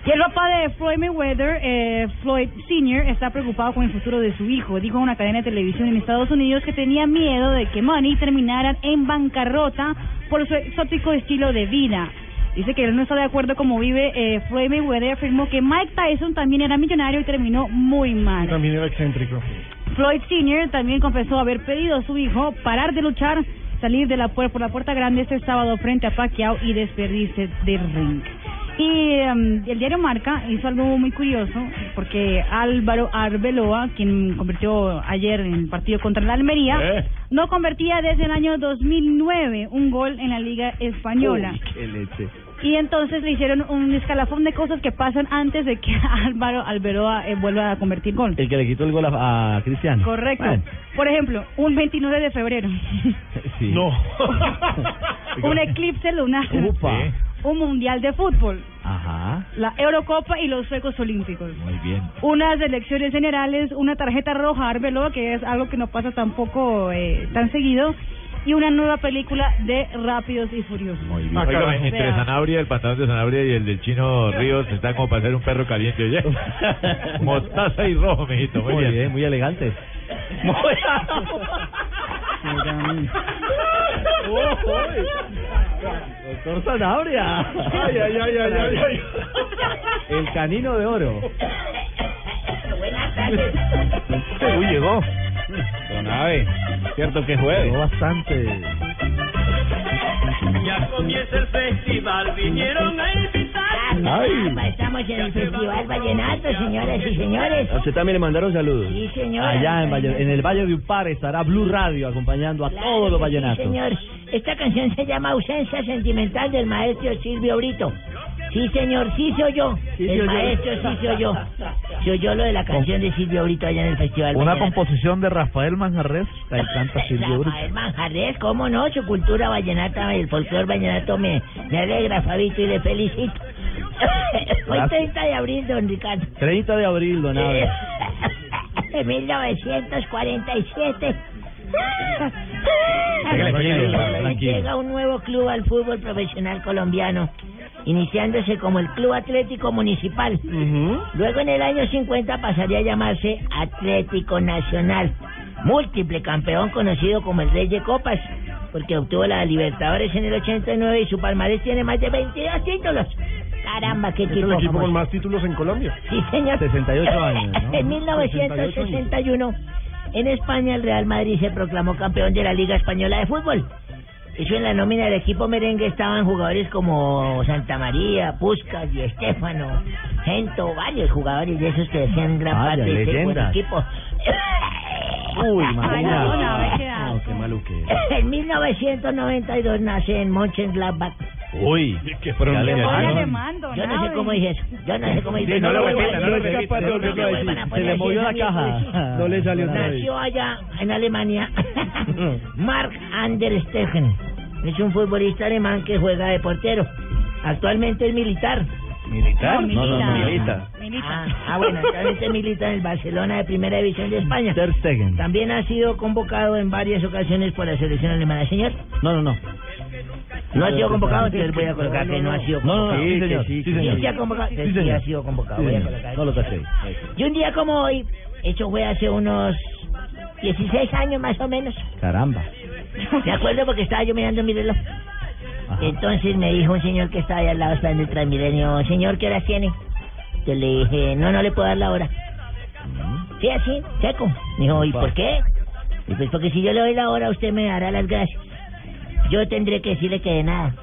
Y el papá de Floyd Mayweather, eh, Floyd Sr., está preocupado con el futuro de su hijo. Dijo a una cadena de televisión en Estados Unidos que tenía miedo de que Money terminara en bancarrota por su exótico estilo de vida. Dice que él no está de acuerdo como vive eh, Floyd Mayweather. Afirmó que Mike Tyson también era millonario y terminó muy mal. También era excéntrico. Floyd Sr. también confesó haber pedido a su hijo parar de luchar, salir de la puer- por la puerta grande este sábado frente a Pacquiao y despedirse del ring. Y em, el diario Marca hizo algo muy curioso porque Álvaro Arbeloa, quien convirtió ayer en el partido contra la Almería, Eh. no convertía desde el año 2009 un gol en la Liga Española. Uy, qué leche. Y entonces le hicieron un escalafón de cosas que pasan antes de que Álvaro Arbeloa eh, vuelva a convertir gol. El que le quitó el gol a, a Cristiano. Correcto. Bueno, Por ejemplo, un 29 de febrero, sí. No. un eclipse lunar, Upa. un mundial de fútbol, Ajá. la Eurocopa y los Juegos Olímpicos. Muy bien. Unas elecciones generales, una tarjeta roja a Arbeloa, que es algo que no pasa tampoco eh, tan seguido, y una nueva película de Rápidos y Furiosos. Muy bien. Ah, Oiga, entre Vea. Sanabria, el pantalón de Sanabria y el del chino Ríos están como para ser un perro caliente, oye. Mostaza y rojo, mijito. Muy, Muy bien. bien, muy elegante. Doctor Sanabria. Ay, ay, ay, ay, ay, ay. El canino de oro. Uy, llegó. Don Ave, cierto que jueves. Llegó bastante. Ya comienza el festival, vinieron a invitar. Ay. Estamos en el Festival Vallenato, señoras y señores. A usted también le mandaron saludos. Sí, señor. Allá en, Valle- en el Valle de Upar estará Blue Radio acompañando a todos los Sí, vallenatos. señor. Esta canción se llama Ausencia Sentimental del maestro Silvio Brito. Sí, señor, sí soy yo. Sí, el yo. maestro sí soy yo. Soy yo lo de la canción de Silvio Brito allá en el Festival Una Vallenato. composición de Rafael Manjarres, que ahí canta Silvio Brito. Rafael Manjarres, ¿cómo no? Su cultura vallenata, el folclore vallenato me, me alegra, Fabito, y le felicito. Hoy Gracias. 30 de abril, don Ricardo. 30 de abril, Don Ave. De 1947. Tranquilo, tranquilo. Llega un nuevo club al fútbol profesional colombiano. Iniciándose como el Club Atlético Municipal. Luego en el año 50 pasaría a llamarse Atlético Nacional, múltiple campeón conocido como el Rey de Copas, porque obtuvo la Libertadores en el 89 y su palmarés tiene más de 22 títulos. Caramba, qué Es el equipo equipo con más títulos en Colombia. Sí, señor. 68 años, ¿no? En 1961, en España, el Real Madrid se proclamó campeón de la Liga Española de Fútbol. Eso en la nómina del equipo merengue estaban jugadores como Santa María, Puskas y Estefano, Gento, varios jugadores de esos que hacían gran Vaya, parte de ese buen equipo. Uy, Marina. no. No, qué maluque. En 1992 nace en Mönchengladbach. Uy, que fueron Yo no alemanes. Yo no sé cómo dije eso. Yo no sé cómo dije Sí, no lo repita, no lo repita, vuelvan no lo a poner Se le movió la caja. No le salió vez. Nació allá en Alemania Mark Ander Stegen. Es un futbolista alemán que juega de portero. Actualmente es militar. ¿Militar? No, no, no, milita. Ah, ah, bueno, actualmente milita en el Barcelona de Primera División de España. Ter Stegen. También ha sido convocado en varias ocasiones por la selección alemana, señor. No, no, no. No ha sido convocado, entonces voy a colocar que no ha sido No, no, convocado. no, sí, señor, sí, señor. Sí, ha convocado, Sí, ha sido convocado. Voy a colocar No lo taché. Y un día como hoy, eso fue hace unos 16 años más o menos. Caramba. Me acuerdo porque estaba yo mirando mi reloj. Entonces me dijo un señor que estaba ahí al lado, estaba en el Transmilenio, señor, ¿qué horas tiene? Yo le dije, no, no le puedo dar la hora. Sí, así, seco. Me dijo, ¿y por qué? Y pues porque si yo le doy la hora, usted me dará las gracias. Yo tendré que decirle que de nada.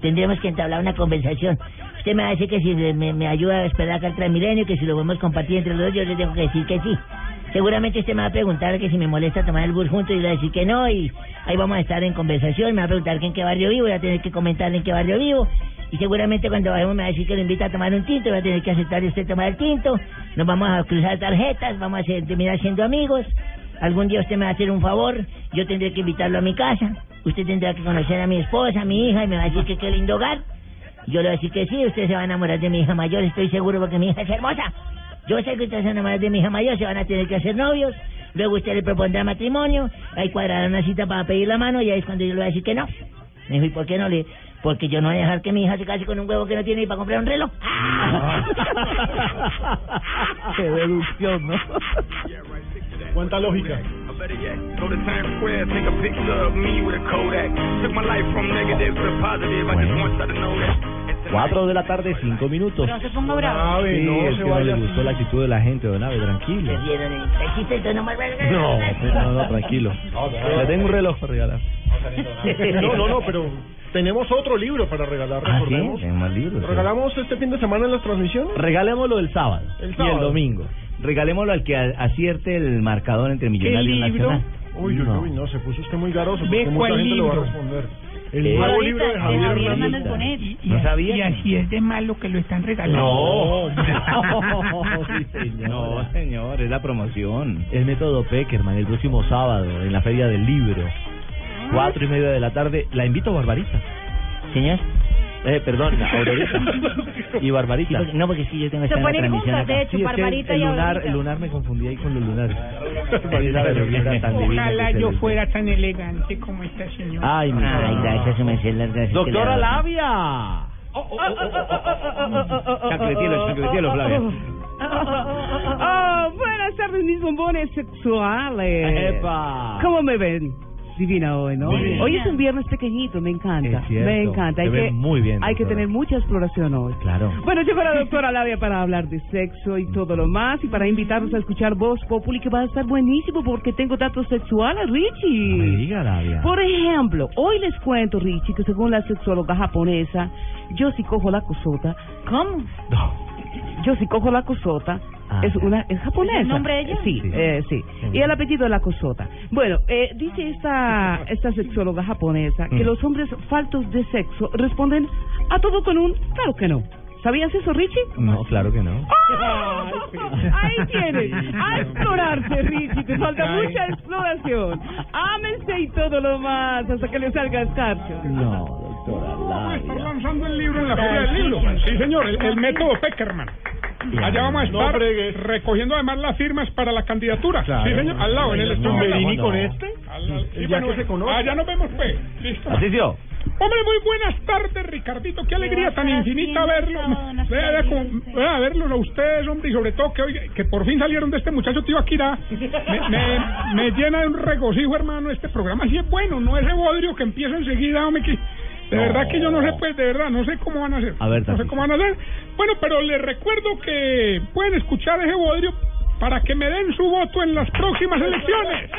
Tendremos que entablar una conversación. Usted me va a decir que si me, me ayuda a esperar acá al Transmilenio, que si lo podemos compartir entre los dos, yo le tengo que decir que sí. Seguramente usted me va a preguntar que si me molesta tomar el bus juntos y le voy a decir que no, y ahí vamos a estar en conversación, me va a preguntar que en qué barrio vivo, voy a tener que comentar en qué barrio vivo, y seguramente cuando bajemos me va a decir que lo invita a tomar un tinto, voy a tener que aceptar usted tomar el tinto, nos vamos a cruzar tarjetas, vamos a terminar siendo amigos, algún día usted me va a hacer un favor, yo tendré que invitarlo a mi casa, usted tendrá que conocer a mi esposa, a mi hija, y me va a decir que qué lindo hogar, yo le voy a decir que sí, usted se va a enamorar de mi hija mayor, estoy seguro porque mi hija es hermosa. Yo sé que usted se va a enamorar de mi hija mayor, se van a tener que hacer novios, luego usted le propondrá matrimonio, ahí cuadrará una cita para pedir la mano y ahí es cuando yo le voy a decir que no. Me dijo, ¿y por qué no le...? Porque yo no voy a dejar que mi hija se case con un huevo que no tiene ni para comprar un reloj. Qué deducción, ¿no? ¿Cuánta lógica? Go to Times Square, take a picture of me with a Kodak. Took my life from negative to positive. I just want you to know that. 4 de la tarde, 5 minutos. No se ponga bravo. Ave, Sí, no es se que no le gustó así. la actitud de la gente, don Ave, tranquilo. ¿Perdieron el chiste, entonces no. No, no, tranquilo. Le tengo un reloj para regalar. No, no, no, pero tenemos otro libro para regalar, Ah, sí, recordemos. más libros. sí. ¿Regalamos este fin de semana en las transmisiones? Regalémoslo el sábado, El y el domingo. Regalémoslo al que a- acierte el marcador entre Millonarios y libro? Nacional. Uy, uy, No. uy, no, se puso usted muy garoso, Ve porque cuál mucha gente le va a responder. El Eh, nuevo libro de Javier Hernández. Bonet. Y, ¿No sabía? y así es de malo que lo están regalando. No, no, sí, señor. No, señor, es la promoción. El método Peckerman el próximo sábado en la Feria del Libro. Cuatro y media de la tarde. La invito a Barbarita. Señor. Eh, perdón, Aurorita. y Barbarita. No, porque sí, yo tengo Se esta la ponen transmisión juntas, acá. de hecho, Sí, es que Barbarita el y lunar, Aurorita. lunar me confundía ahí con los lunares. Ojalá se yo fuera tan elegante como esta señora. Ay, mi Ay, gracias, su merced, las gracias. Doctora. Labia. Chancletielo, chancletielo, Flavia. Oh, buenas tardes, mis bombones sexuales. ¡Epa! ¿Cómo me ven? Divina hoy, ¿no? Bien. Hoy es un viernes pequeñito, me encanta. Cierto. Me encanta. Hay que, muy bien, Hay que tener mucha exploración hoy. Claro. Bueno, llegó la doctora Labia para hablar de sexo y todo lo más y para invitarnos a escuchar Voz Populi que va a estar buenísimo porque tengo datos sexuales, Richie. Me diga, Labia. Por ejemplo, hoy les cuento, Richie, que según la sexóloga japonesa, yo si cojo la cosota. ¿Cómo? Yo si cojo la cosota. Ah, es una es japonesa. ¿Es el nombre de ella? Sí, Sí. eh, sí. Y el apellido de la cosota. Bueno, eh, dice esta esta sexóloga japonesa que Mm. los hombres faltos de sexo responden a todo con un claro que no. ¿Sabías eso, Richie? No, claro que no. ¡Ah! Ahí tienes, a explorarse, Richie, te falta mucha exploración. Ámense y todo lo más hasta que le salga el carcho. No, doctora lanzando el libro en la Feria del Libro. Sí, señor, el, el método Peckerman. Allá vamos a estar recogiendo además las firmas para la candidatura. Claro. Sí, señor, al lado, en el estudio. ¿Tumberini no. con este? Al día bueno, que se conoce. allá nos vemos, pues. Listo. Así Hombre, muy buenas tardes, Ricardito. Qué alegría tan infinita verlo. Vea, vea, verlos a ustedes, hombre, y sobre todo que, oiga, que por fin salieron de este muchacho Tibaquirá. Me, me, me llena de un regocijo, hermano. Este programa sí es bueno, no ese bodrio que empieza enseguida, hombre, que... De No. verdad que yo no sé, pues, de verdad, no sé cómo van a hacer. A ver, no sé cómo van a hacer. Bueno, pero les recuerdo que pueden escuchar ese bodrio para que me den su voto en las próximas elecciones.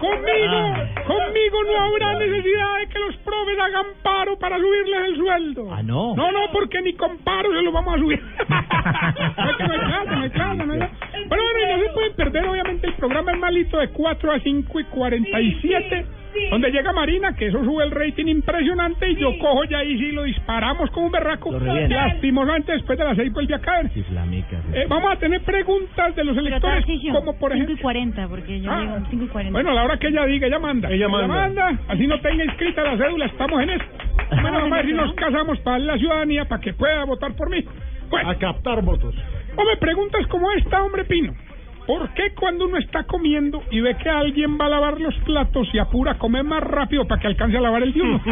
Conmigo, conmigo no habrá necesidad de que los profes hagan paro para subirles el sueldo. Ah, no. No, no, porque ni con paro se lo vamos a subir. no, es que no hay plata, no hay plata, no hay plata. Pero bueno, no se pueden perder, obviamente, el programa es malito de 4 a 5 y 47. Donde llega Marina, que eso sube el rating impresionante, y yo cojo ya ahí sí lo disparamos como un berraco. Lastimosamente después de las 6 vuelve a caer. Sí. Eh, vamos a tener preguntas de los electores, como por 5 ejemplo... y 40, porque yo Ah. llego 5 y 40. Bueno, a la hora que ella diga, ella manda. Ella manda. Así no tenga inscrita la cédula, estamos en esto. Bueno, vamos a ver si nos casamos para la ciudadanía para que pueda votar por mí. A captar votos. hombre, preguntas como esta, hombre Pino. ¿Por qué cuando uno está comiendo y ve que alguien va a lavar los platos se apura a comer más rápido para que alcance a lavar el de uno? sí,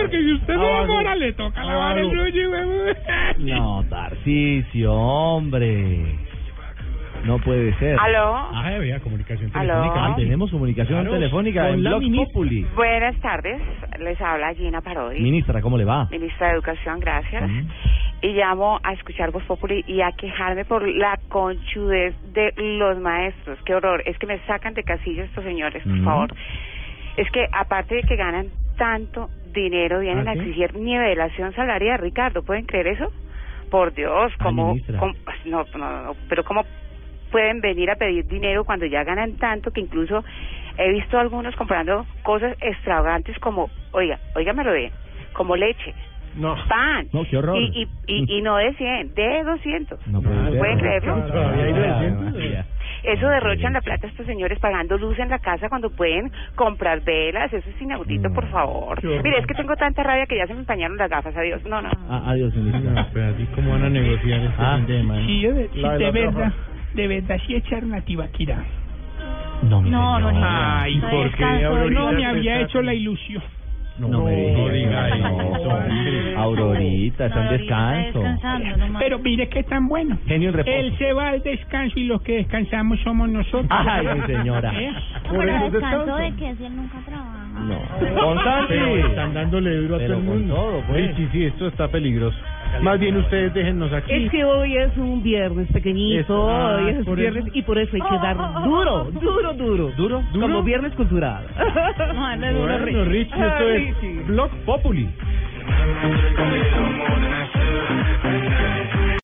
porque si usted se Ah, sí. le toca lavar el suyo. No, Tarcisio, hombre. No puede ser. ¿Aló? Ah, había comunicación telefónica. Ah, tenemos comunicación Claro, telefónica con en Blog. Populi. Buenas tardes, les habla Gina Parodi, Ministra, ¿cómo le va? ministra de Educación, gracias. Y llamo a escuchar Voz Populi y a quejarme por la conchudez de los maestros. Qué horror, es que me sacan de casillas estos señores, por Mm. favor. Es que aparte de que ganan tanto dinero, vienen ¿Ah, a sí? exigir nivelación salarial, Ricardo, ¿pueden creer eso? Por Dios, cómo- no, no, no, pero ¿cómo pueden venir a pedir dinero cuando ya ganan tanto que incluso he visto algunos comprando cosas extravagantes como, oiga, óigamelo bien, como leche, No. pan, No, qué horror. y, y, y, y no de 100, de 200. No. ¿Pueden creerlo? Ah, 900. María. Eso derrochan la plata estos señores pagando luz en la casa cuando pueden comprar velas. Eso es inaudito, por favor. Qué horror. Mire, es que tengo tanta rabia que ya se me empañaron las gafas. Adiós. No, no. Ah, adiós, pero así como van a negociar este Ah. fin de semana. Sí, de, La de de la verdad, de verdad, sí echaron a Tibaquirá. No, No, no, Ay, Está de ¿por qué? descanso, Aurorita no me había hecho la ilusión. No, me diga, diga eso. Aurorita, está en descanso. Pero mire qué tan bueno. Genio en reposo. Él se va al descanso y los que descansamos somos nosotros. Ay, mi señora. ¿Eh? Pero descanso de que si él nunca trabaja. No. Con Santi. Pero están dándole duro a todo el mundo. todo, pues. Sí, sí, esto está peligroso. Más bien ustedes déjennos aquí. Es que hoy es un viernes pequeñito, Eso, ah, hoy es por viernes eso. y por eso hay que dar duro, duro, duro. ¿Duro? Como viernes cultural. Duro, Bueno, esto Ah, es Richie. Blog Populi.